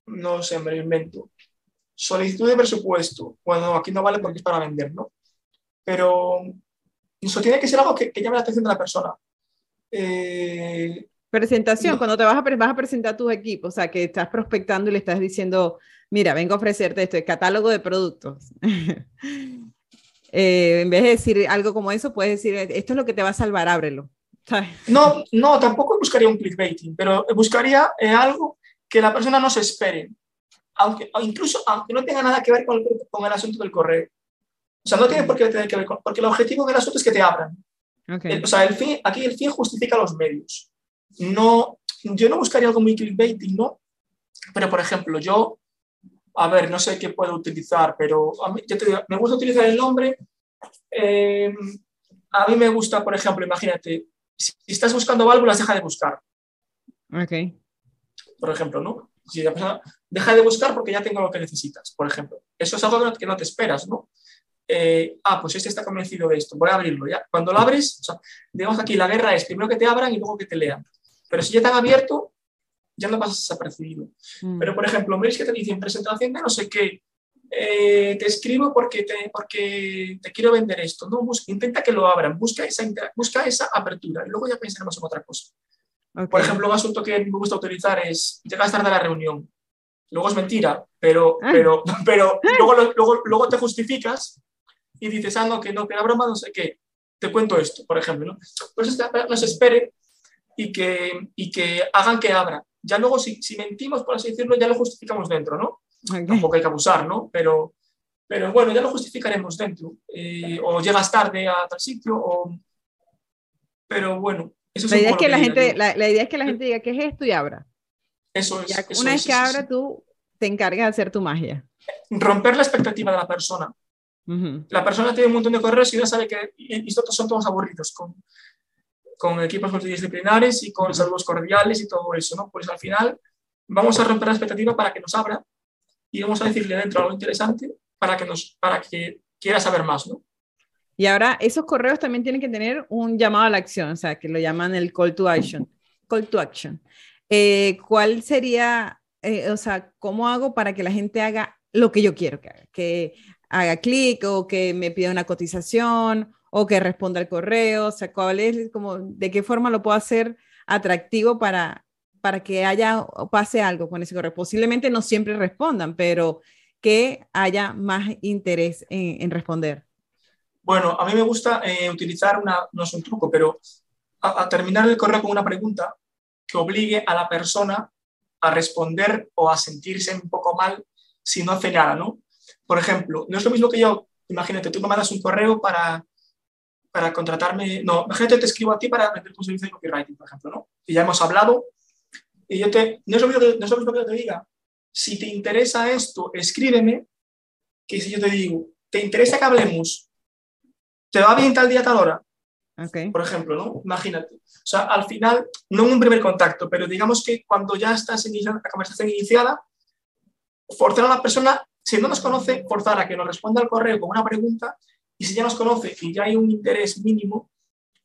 no sé, me lo invento. Solicitud de presupuesto. Bueno, aquí no vale porque es para vender, ¿no? Pero eso tiene que ser algo que llame la atención de la persona. Eh, Presentación, cuando te vas a, vas a presentar tus equipos, o sea, que estás prospectando y le estás diciendo, mira, vengo a ofrecerte esto, el catálogo de productos. [laughs] Eh, en vez de decir algo como eso, puedes decir, esto es lo que te va a salvar, ábrelo. No, no, tampoco buscaría un clickbaiting, pero buscaría eh, algo que la persona no se espere, aunque, incluso aunque no tenga nada que ver con el, con el asunto del correo. O sea, no tiene por qué tener que ver con, porque el objetivo del asunto es que te abran. Okay. o sea, el fin, aquí el fin justifica los medios. No, yo no buscaría algo muy clickbaiting, ¿no? Pero, por ejemplo, yo, a ver, no sé qué puedo utilizar, pero a mí, yo te digo, me gusta utilizar el nombre. Eh, a mí me gusta, por ejemplo, imagínate, si estás buscando válvulas, deja de buscar. Ok. Por ejemplo, ¿no? Si la persona deja de buscar porque ya tengo lo que necesitas, por ejemplo. Eso es algo que no te esperas, ¿no? Eh, ah, pues este está convencido de esto, voy a abrirlo ya. Cuando lo abres, o sea, digamos aquí la guerra es primero que te abran y luego que te lean. Pero si ya te han abierto, ya no pasas desapercibido. Mm. Pero, por ejemplo, veis que te dicen presentación de no sé qué, eh, te escribo porque te, porque te quiero vender esto. No, intenta que lo abran, busca esa, busca esa apertura y luego ya pensaremos en otra cosa. Por ejemplo, un asunto que me gusta utilizar es llegas tarde a la reunión. Luego es mentira, pero, ah. pero, [laughs] pero luego, luego, luego te justificas y dices, ah, no, que no, que la broma no sé qué. te cuento esto, por ejemplo, ¿no? Pues nos espere y que, y que hagan que abra. Ya luego, si, si mentimos, por así decirlo, ya lo justificamos dentro, ¿no? Tampoco hay que abusar, ¿no? Pero, pero bueno, ya lo justificaremos dentro. Eh, o llegas tarde a tal sitio, o... pero bueno. Eso la, idea es que la, gente, la, idea es que la gente diga, ¿qué es esto? y abra. Eso es. una vez que abra, tú te encargas de hacer tu magia. Romper la expectativa de la persona. La persona tiene un montón de correos y ya sabe que estos son todos aburridos con, con equipos multidisciplinares y con saludos cordiales y todo eso, ¿no? Pues al final vamos a romper la expectativa para que nos abra y vamos a decirle dentro algo interesante para que, nos, para que quiera saber más, ¿no? Y ahora esos correos también tienen que tener un llamado a la acción, o sea, que lo llaman el call to action. Call to action. Eh, ¿Cuál sería, eh, o sea, cómo hago para que la gente haga lo que yo quiero que haga? Que haga clic o que me pida una cotización o que responda al correo, o sea, cuál como, de qué forma lo puedo hacer atractivo para, para que haya o pase algo con ese correo. Posiblemente no siempre respondan, pero que haya más interés en, responder. Bueno, a mí me gusta eh, utilizar una, no es un truco, pero a, terminar el correo con una pregunta que obligue a la persona a responder o a sentirse un poco mal si no hace nada, ¿no? Por ejemplo, no es lo mismo que yo, imagínate, tú me mandas un correo para, para contratarme, no, imagínate, te escribo a ti para vender tu servicio de copywriting, por ejemplo, ¿no? Y ya hemos hablado, y yo te, no es lo mismo que, no es lo mismo que yo te diga, si te interesa esto, escríbeme, que si yo te digo, ¿te interesa que hablemos? ¿Te va bien tal día, tal hora? Okay. Por ejemplo, ¿no? Imagínate. O sea, al final, no en un primer contacto, pero digamos que cuando ya estás iniciando la conversación iniciada, forzar a la persona si no nos conoce, forzar a que nos responda al correo con una pregunta y si ya nos conoce y ya hay un interés mínimo,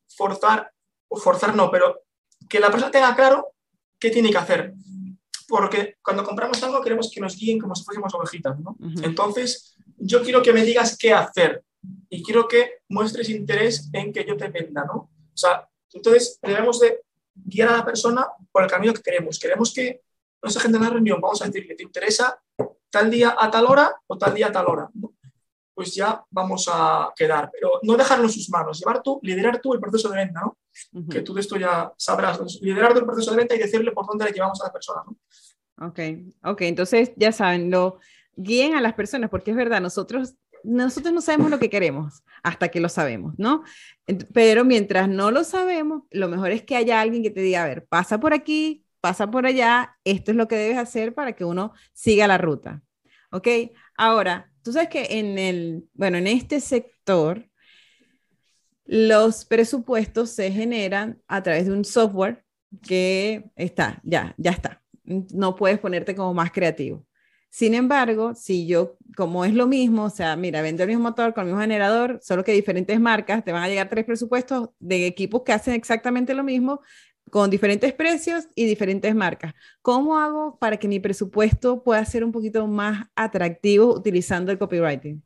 forzar, forzar no, pero que la persona tenga claro qué tiene que hacer. Porque cuando compramos algo queremos que nos guíen como si fuésemos ovejitas, ¿no? Entonces, yo quiero que me digas qué hacer y quiero que muestres interés en que yo te venda, ¿no? O sea, entonces debemos de guiar a la persona por el camino que queremos. Queremos que nuestra gente en la reunión, vamos a decir que te interesa tal día a tal hora o tal día a tal hora. Pues ya vamos a quedar, pero no dejarlo en sus manos, llevar tú, liderar tú el proceso de venta, ¿no? Que tú de esto ya sabrás, liderar tú el proceso de venta y decirle por dónde le llevamos a la persona, ¿no? Ok, ok, entonces ya saben, lo guíen a las personas, porque es verdad, nosotros nosotros no sabemos lo que queremos hasta que lo sabemos, ¿no? Pero mientras no lo sabemos, lo mejor es que haya alguien que te diga, a ver, pasa por aquí, pasa por allá, esto es lo que debes hacer para que uno siga la ruta. ¿Ok? Ahora, tú sabes que en el, bueno, en este sector, los presupuestos se generan a través de un software que está, ya, ya está. No puedes ponerte como más creativo. Sin embargo, si yo, como es lo mismo, o sea, mira, vendo el mismo motor con el mismo generador, solo que diferentes marcas, te van a llegar tres presupuestos de equipos que hacen exactamente lo mismo, con diferentes precios y diferentes marcas. ¿Cómo hago para que mi presupuesto pueda ser un poquito más atractivo utilizando el copywriting?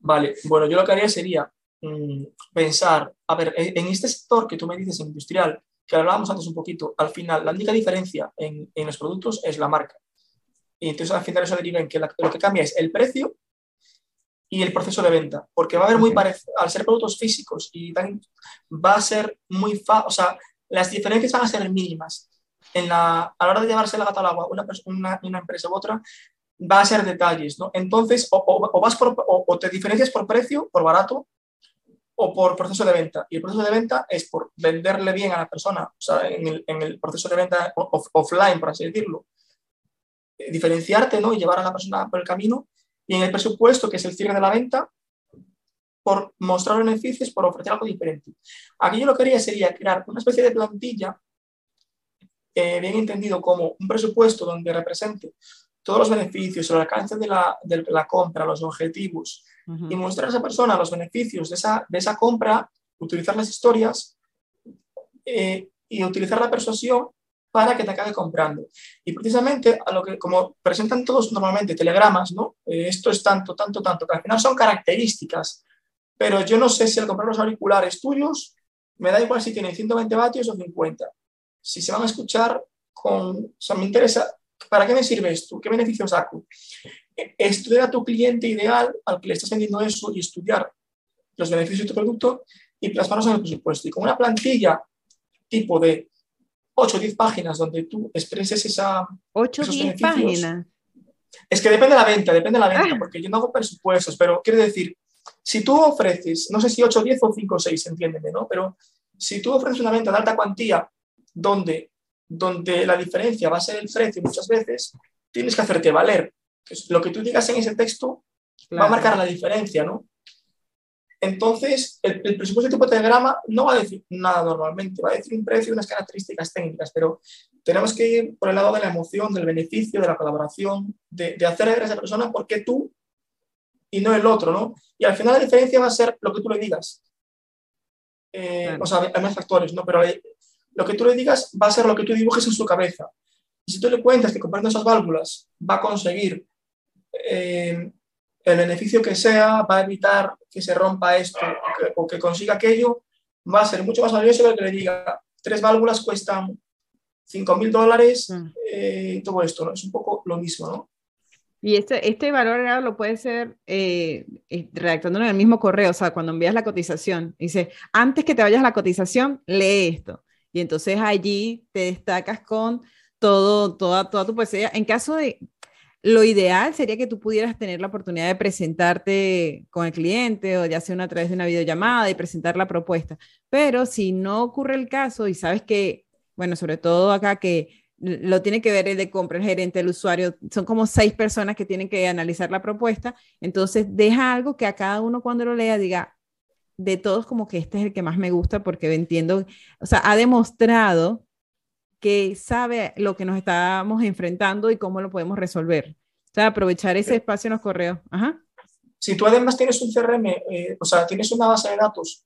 Vale, bueno, yo lo que haría sería mm, pensar, a ver, en este sector que tú me dices, industrial, que hablábamos antes un poquito, al final, la única diferencia en, en los productos es la marca. Y entonces al final eso deriva en que lo que cambia es el precio y el proceso de venta, porque va a haber muy parecido, al ser productos físicos y va a ser muy fácil, o sea, las diferencias van a ser mínimas. En la, a la hora de llevarse la gata al agua, una, una, una empresa u otra, va a ser detalles, ¿no? Entonces, o, o, vas por, o, te diferencias por precio, por barato, o por proceso de venta. Y el proceso de venta es por venderle bien a la persona, o sea, en el, en el proceso de venta offline, por así decirlo, eh, diferenciarte, ¿no? Y llevar a la persona por el camino y en el presupuesto, que es el cierre de la venta, por mostrar beneficios, por ofrecer algo diferente. Aquí yo lo que haría sería crear una especie de plantilla, eh, bien entendido como un presupuesto donde represente todos los beneficios, el alcance de la, de la compra, los objetivos, y mostrar a esa persona los beneficios de esa, de esa compra, utilizar las historias eh, y utilizar la persuasión para que te acabe comprando. Y precisamente a lo que, como presentan todos normalmente telegramas, ¿no? Eh, esto es tanto, tanto, tanto, que al final son características, pero yo no sé si al comprar los auriculares tuyos, me da igual si tienen 120 vatios o 50. Si se van a escuchar con, o sea, me interesa, ¿para qué me sirve esto? ¿Qué beneficios saco? E, estudiar a tu cliente ideal al que le estás vendiendo eso y estudiar los beneficios de tu producto y plasmarlos en el presupuesto. Y con una plantilla tipo de 8 o 10 páginas donde tú expreses esa, 8 o 10 páginas. Es que depende de la venta, depende de la venta, ah. porque yo no hago presupuestos, pero quiero decir, si tú ofreces, no sé si 8, 10 o 5 o 6, entiéndeme, ¿no? Pero si tú ofreces una venta de alta cuantía donde, donde la diferencia va a ser el precio muchas veces, tienes que hacerte valer. Lo que tú digas en ese texto va a marcar la diferencia, ¿no? Entonces, el, presupuesto de tipo telegrama no va a decir nada normalmente, va a decir un precio y unas características técnicas, pero tenemos que ir por el lado de la emoción, del beneficio, de la colaboración, de, de hacer a esa persona porque tú y no el otro, ¿no? Y al final la diferencia va a ser lo que tú le digas. Eh, o sea, hay más factores, ¿no? Pero lo que tú le digas va a ser lo que tú dibujes en su cabeza. Y si tú le cuentas que comprando esas válvulas va a conseguir eh, el beneficio que sea, va a evitar que se rompa esto o que, consiga aquello, va a ser mucho más valioso que que le diga, tres válvulas cuestan 5 mil dólares, mm. eh, todo esto, ¿no? Es un poco lo mismo, ¿no? Y este, este valor agregado lo puede ser eh, eh, redactándolo en el mismo correo, o sea, cuando envías la cotización, dice, antes que te vayas a la cotización, lee esto. Y entonces allí te destacas con todo, toda, toda tu poesía. En caso de, lo ideal sería que tú pudieras tener la oportunidad de presentarte con el cliente o ya sea a través de una videollamada y presentar la propuesta. Pero si no ocurre el caso y sabes que, bueno, sobre todo acá que lo tiene que ver el de compra, el gerente, el usuario, son como seis personas que tienen que analizar la propuesta, entonces deja algo que a cada uno cuando lo lea diga, de todos como que este es el que más me gusta porque entiendo, o sea, ha demostrado que sabe lo que nos estamos enfrentando y cómo lo podemos resolver. O sea, aprovechar ese espacio en los correos. Ajá. Si tú además tienes un CRM, eh, o sea, tienes una base de datos,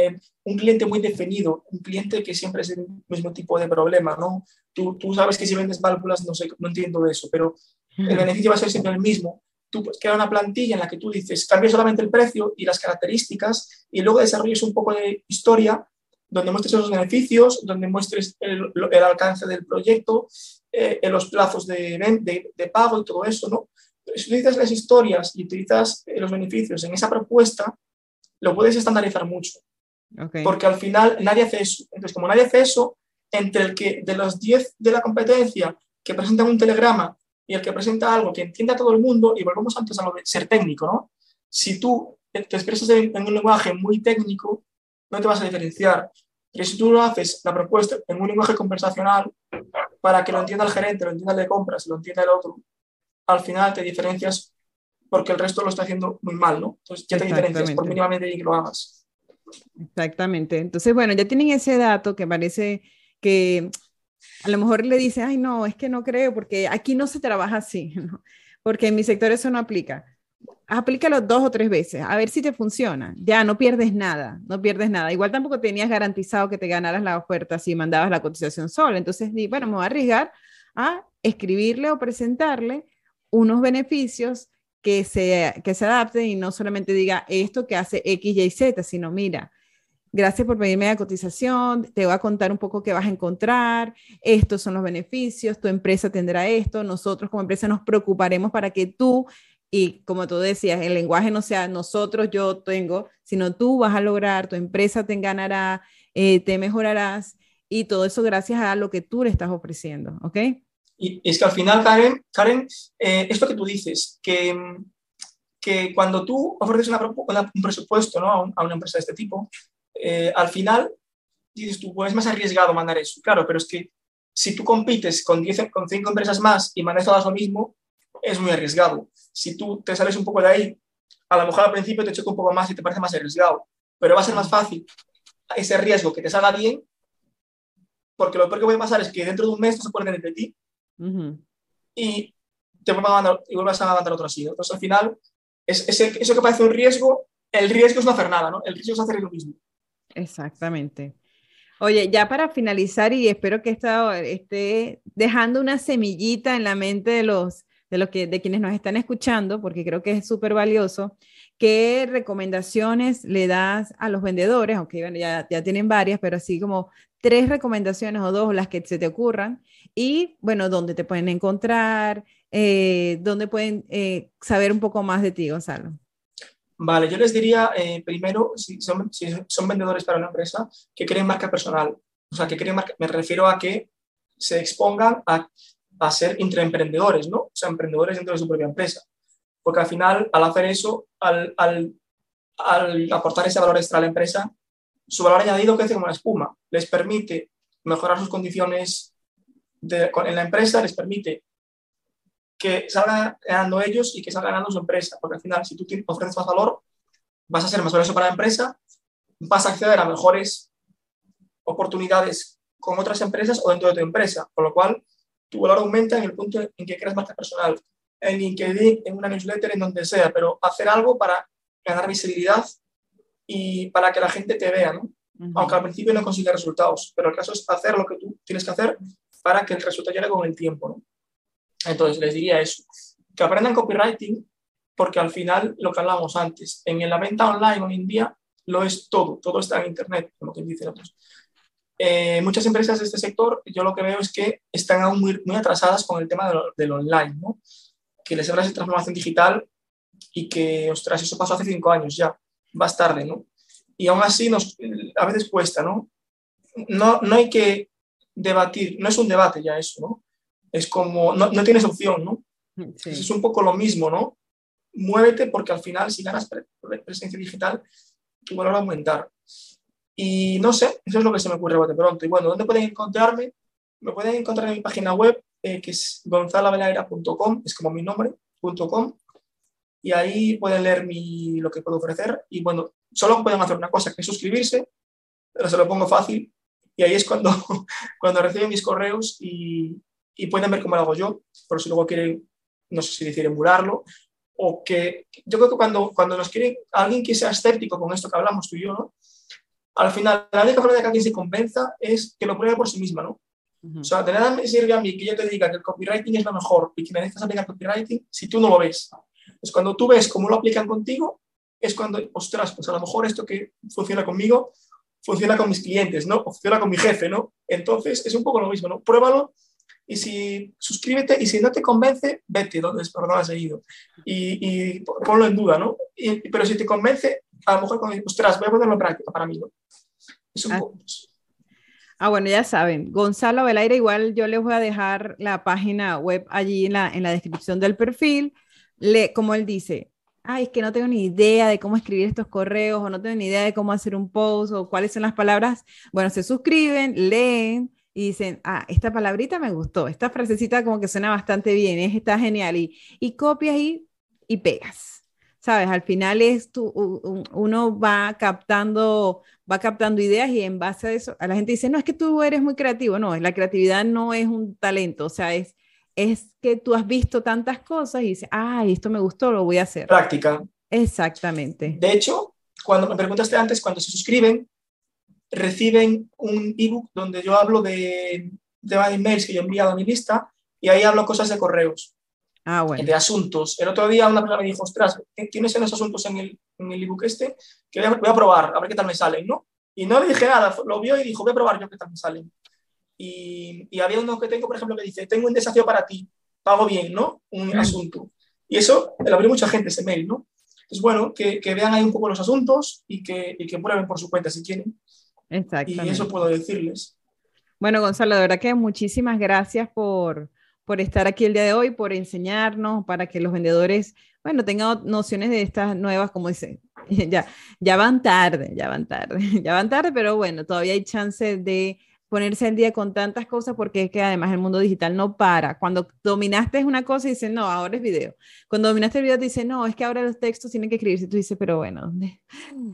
eh, un cliente muy definido, un cliente que siempre es el mismo tipo de problema, ¿no? Tú, tú sabes que si vendes válvulas, no sé, no entiendo de eso, pero el beneficio va a ser siempre el mismo. Tú puedes crear una plantilla en la que tú dices, cambias solamente el precio y las características y luego desarrolles un poco de historia donde muestres los beneficios, donde muestres el, el alcance del proyecto, eh, en los plazos de, de, de, pago y todo eso, ¿no? Pero si utilizas las historias y utilizas eh, los beneficios en esa propuesta, lo puedes estandarizar mucho. Porque al final nadie hace eso. Entonces, como nadie hace eso, entre el que de los 10 de la competencia que presentan un telegrama y el que presenta algo que entienda a todo el mundo, y volvemos antes a lo de ser técnico, ¿no? Si tú te expresas en un lenguaje muy técnico, no te vas a diferenciar. Pero si tú lo haces, la propuesta, en un lenguaje conversacional, para que lo entienda el gerente, lo entienda el de compras, lo entienda el otro, al final te diferencias porque el resto lo está haciendo muy mal, ¿no? Entonces ya te diferencias por mínimamente que lo hagas. Exactamente. Entonces, bueno, ya tienen ese dato que parece que a lo mejor le dice, ay, no, es que no creo, porque aquí no se trabaja así, [laughs] ¿no? porque en mi sector eso no aplica aplícalo dos o tres veces, a ver si te funciona. Ya no pierdes nada, no pierdes nada. Igual tampoco tenías garantizado que te ganaras la oferta si mandabas la cotización sola. Entonces, di, bueno, me voy a arriesgar a escribirle o presentarle unos beneficios que se, que se adapten y no solamente diga esto que hace X, Y, Z, sino mira, gracias por pedirme la cotización, te voy a contar un poco qué vas a encontrar, estos son los beneficios, tu empresa tendrá esto, nosotros como empresa nos preocuparemos para que tú y como tú decías, el lenguaje no sea nosotros, yo tengo, sino tú vas a lograr, tu empresa te ganará, eh, te mejorarás y todo eso gracias a lo que tú le estás ofreciendo, ¿ok? Y es que al final, Karen, Karen eh, esto que tú dices, que, que cuando tú ofreces una, un presupuesto ¿no? a, una empresa de este tipo, eh, al final dices tú, pues es más arriesgado mandar eso. Claro, pero es que si tú compites con, diez, con cinco empresas más y mandas todas lo mismo, es muy arriesgado. Si tú te sales un poco de ahí, a lo mejor al principio te choca un poco más y te parece más arriesgado, pero va a ser más fácil ese riesgo que te salga bien, porque lo peor que puede pasar es que dentro de un mes no se acuerden de ti y te vuelvas a mandar, y vuelvas a mandar otro así. Entonces, al final, es, ese, eso que parece un riesgo, el riesgo es no hacer nada, ¿no? El riesgo es hacer lo mismo. Exactamente. Oye, ya para finalizar, y espero que esto esté dejando una semillita en la mente de los de, lo que, de quienes nos están escuchando, porque creo que es súper valioso, ¿qué recomendaciones le das a los vendedores? Aunque ya, ya tienen varias, pero así como tres recomendaciones o dos, las que se te ocurran. Y bueno, ¿dónde te pueden encontrar? Eh, ¿Dónde pueden eh, saber un poco más de ti, Gonzalo? Vale, yo les diría eh, primero, si son, son, vendedores para una empresa, que creen marca personal. O sea, que creen marca, me refiero a que se expongan a, a ser intraemprendedores, ¿no? O sea, emprendedores dentro de su propia empresa. Porque al final, al hacer eso, al, al, al aportar ese valor extra a la empresa, su valor añadido crece como la espuma. Les permite mejorar sus condiciones en la empresa, les permite que salgan ganando ellos y que salgan ganando su empresa, porque al final, si tú ofreces más valor, vas a ser más valioso para la empresa, vas a acceder a mejores oportunidades con otras empresas o dentro de tu empresa, con lo cual tu valor aumenta en el punto en que creas marca personal, en LinkedIn, en una newsletter, en donde sea, pero hacer algo para ganar visibilidad y para que la gente te vea, ¿no? Aunque al principio no consiga resultados, pero el caso es hacer lo que tú tienes que hacer para que el resultado llegue con el tiempo, ¿no? Entonces, les diría eso, que aprendan copywriting, porque al final, lo que hablábamos antes, en la venta online hoy en día lo es todo, todo está en Internet, como quien dice otros. Eh, muchas empresas de este sector, yo lo que veo es que están aún muy, muy atrasadas con el tema del online, ¿no? que les habla de transformación digital y que, ostras, eso pasó hace cinco años ya, más tarde, ¿no? Y aún así nos, a veces cuesta, ¿no? No, no hay que debatir, no es un debate ya eso, ¿no? es como, no, no tienes opción, ¿no? Es un poco lo mismo, ¿no? Muévete porque al final si ganas presencia digital, tu valor va a aumentar. Y no sé, eso es lo que se me ocurre de pronto. Y bueno, ¿dónde pueden encontrarme? Me pueden encontrar en mi página web, eh, que es gonzalavelaira.com, es como mi nombre, .com, y ahí pueden leer mi, lo que puedo ofrecer. Y bueno, solo pueden hacer una cosa, que es suscribirse, pero se lo pongo fácil. Y ahí es cuando, [laughs] cuando reciben mis correos y, y pueden ver cómo lo hago yo, por si luego quieren, no sé si decir emularlo, o que yo creo que cuando, cuando nos quiere alguien que sea escéptico con esto que hablamos tú y yo, ¿no? Al final la única forma de que alguien se convenza es que lo pruebe por sí misma, ¿no? O sea, de nada me sirve a mí que yo te diga que el copywriting es lo mejor y que me dejes aplicar copywriting si tú no lo ves. Es cuando tú ves cómo lo aplican contigo, es cuando, ostras, pues a lo mejor esto que funciona conmigo funciona con mis clientes, ¿no? O funciona con mi jefe, ¿no? Entonces es un poco lo mismo, ¿no? Pruébalo y si suscríbete y si no te convence, vete donde no has seguido y, y, ponlo en duda, ¿no? pero si te convence, a lo mejor, ostras, voy a ponerlo en práctica para mí, ¿no? Es un ah. Ah, bueno, ya saben, Gonzalo Velaire, igual yo les voy a dejar la página web allí en la, en la descripción del perfil. Le, como él dice, ay, es que no tengo ni idea de cómo escribir estos correos o no tengo ni idea de cómo hacer un post o cuáles son las palabras. Bueno, se suscriben, leen, y dicen, ah, esta palabrita me gustó, esta frasecita como que suena bastante bien, es, está genial, y, y copias y, y pegas. ¿Sabes? Al final es tu, uno va captando, va captando ideas y en base a eso, a la gente dice, no, es que tú eres muy creativo. No, la creatividad no es un talento, o sea, es, es que tú has visto tantas cosas y dices, ah, esto me gustó, lo voy a hacer. Práctica. Exactamente. De hecho, cuando me preguntaste antes, cuando se suscriben, reciben un ebook donde yo hablo de, de emails que yo he enviado a mi lista y ahí hablo cosas de correos. Ah, bueno. De asuntos. El otro día una persona me dijo, ostras, ¿tienes en los asuntos en el, en el ebook este? Que voy a, voy a, probar, a ver qué tal me salen, ¿no? Y no le dije nada, lo vio y dijo, voy a probar yo qué tal me salen. Y, y había uno que tengo, por ejemplo, que dice, tengo un desafío para ti, pago bien, ¿no? Un mm. asunto. Y eso le abrió mucha gente ese mail, ¿no? Entonces, bueno, que, que, vean ahí un poco los asuntos y que, y que prueben por su cuenta si quieren. Exactamente. Y eso puedo decirles. Bueno, Gonzalo, de verdad que muchísimas gracias por, por estar aquí el día de hoy, por enseñarnos, para que los vendedores, bueno, tengan nociones de estas nuevas, como dice, [laughs] ya, ya van tarde, ya van tarde, [laughs] ya van tarde, pero bueno, todavía hay chance de ponerse al día con tantas cosas porque es que además el mundo digital no para. Cuando dominaste una cosa y dices, no, ahora es video. Cuando dominaste el video te dice, no, es que ahora los textos tienen que escribirse. Y tú dices, pero bueno,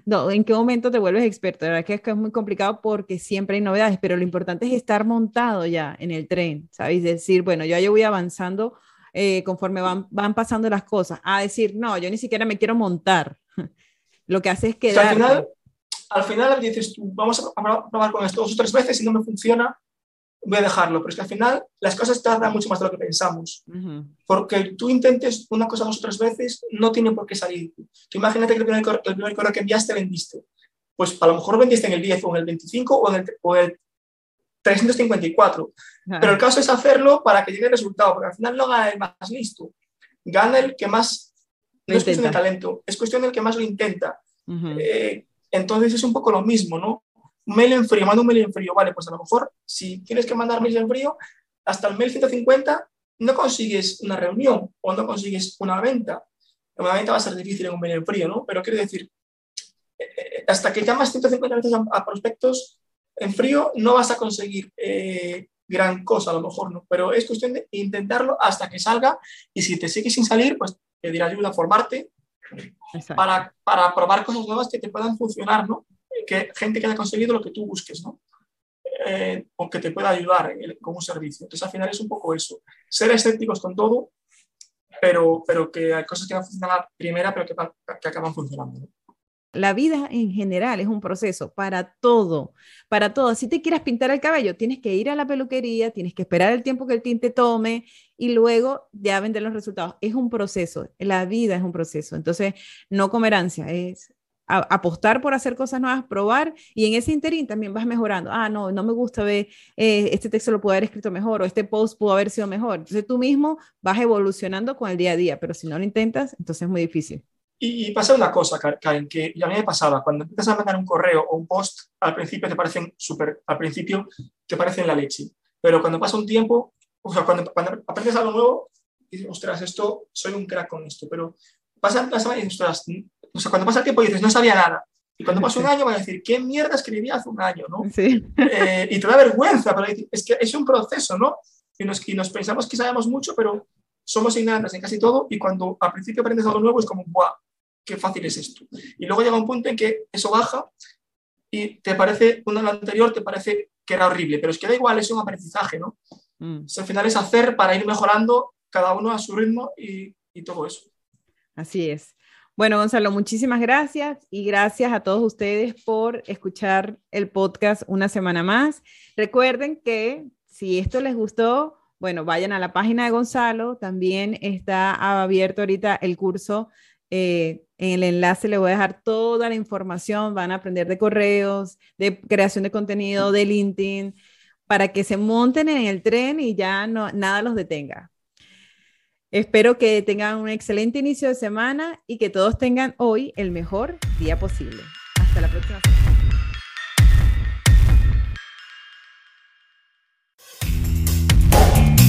no, ¿en qué momento te vuelves experto? La verdad que es, que es muy complicado porque siempre hay novedades, pero lo importante es estar montado ya en el tren, ¿sabes? Decir, bueno, yo, yo voy avanzando eh, conforme van, van pasando las cosas. A decir, no, yo ni siquiera me quiero montar. [laughs] Lo que hace es quedar al final dices tú, vamos a probar con esto dos o tres veces y no me funciona, voy a dejarlo. Pero es que al final las cosas tardan mucho más de lo que pensamos. Porque tú intentes una cosa dos o tres veces, no tiene por qué salir. Tú imagínate que el primer, el primer correo que enviaste vendiste. Pues a lo mejor vendiste en el 10 o en el 25 o en el, 354. Pero el caso es hacerlo para que llegue el resultado, porque al final no gana el más listo, gana el que más no es cuestión de talento, es cuestión del que más lo intenta. Eh, entonces es un poco lo mismo, ¿no? Mail en frío, manda un mail en frío, vale, pues a lo mejor si tienes que mandar mail en frío, hasta el mail 150 no consigues una reunión o no consigues una venta. Una venta va a ser difícil en un mail en frío, ¿no? Pero quiero decir, eh, eh, hasta que llamas 150 veces a, prospectos en frío, no vas a conseguir gran cosa a lo mejor, ¿no? Pero es cuestión de intentarlo hasta que salga y si te sigues sin salir, pues pedir ayuda, formarte para, para, probar cosas nuevas que te puedan funcionar, ¿no? Que gente que haya conseguido lo que tú busques, ¿no? Eh, o que te pueda ayudar con un servicio. Entonces, al final es un poco eso. Ser escépticos con todo, pero, pero que hay cosas que no funcionan la primera, pero que, que acaban funcionando. La vida en general es un proceso para todo, para todo. Si te quieres pintar el cabello, tienes que ir a la peluquería, tienes que esperar el tiempo que el tinte tome y luego ya vender los resultados. Es un proceso, la vida es un proceso. Entonces, no comer ansia, es apostar por hacer cosas nuevas, probar y en ese interín también vas mejorando. Ah, no, no me gusta ver, eh, este texto lo pudo haber escrito mejor o este post pudo haber sido mejor. Entonces tú mismo vas evolucionando con el día a día, pero si no lo intentas, entonces es muy difícil. Y, pasa una cosa, Karen, que a mí me pasaba, cuando empiezas a mandar un correo o un post, al principio te parecen súper, al principio te parecen la leche, pero cuando pasa un tiempo, o sea, cuando, cuando aprendes algo nuevo, dices, ostras, esto, soy un crack con esto, pero pasa semana y dices, ostras, o sea, cuando pasa el tiempo dices, no sabía nada, y cuando pasa un [laughs] año van a decir, ¿qué mierda escribí hace un año? ¿no? Sí. [laughs] Eh, y te da vergüenza, pero es que es un proceso, ¿no? Y nos, y nos pensamos que sabemos mucho, pero somos ignorantes en casi todo y cuando al principio aprendes algo nuevo es como, ¡buah! Qué fácil es esto. Y luego llega un punto en que eso baja y te parece, un año anterior te parece que era horrible, pero es que da igual, es un aprendizaje, ¿no? Mm. al final es hacer para ir mejorando cada uno a su ritmo y, y todo eso. Así es. Bueno, Gonzalo, muchísimas gracias y gracias a todos ustedes por escuchar el podcast una semana más. Recuerden que si esto les gustó, bueno, vayan a la página de Gonzalo. También está abierto ahorita el curso eh, en el enlace le voy a dejar toda la información, van a aprender de correos, de creación de contenido, de LinkedIn, para que se monten en el tren y ya no, nada los detenga. Espero que tengan un excelente inicio de semana y que todos tengan hoy el mejor día posible. Hasta la próxima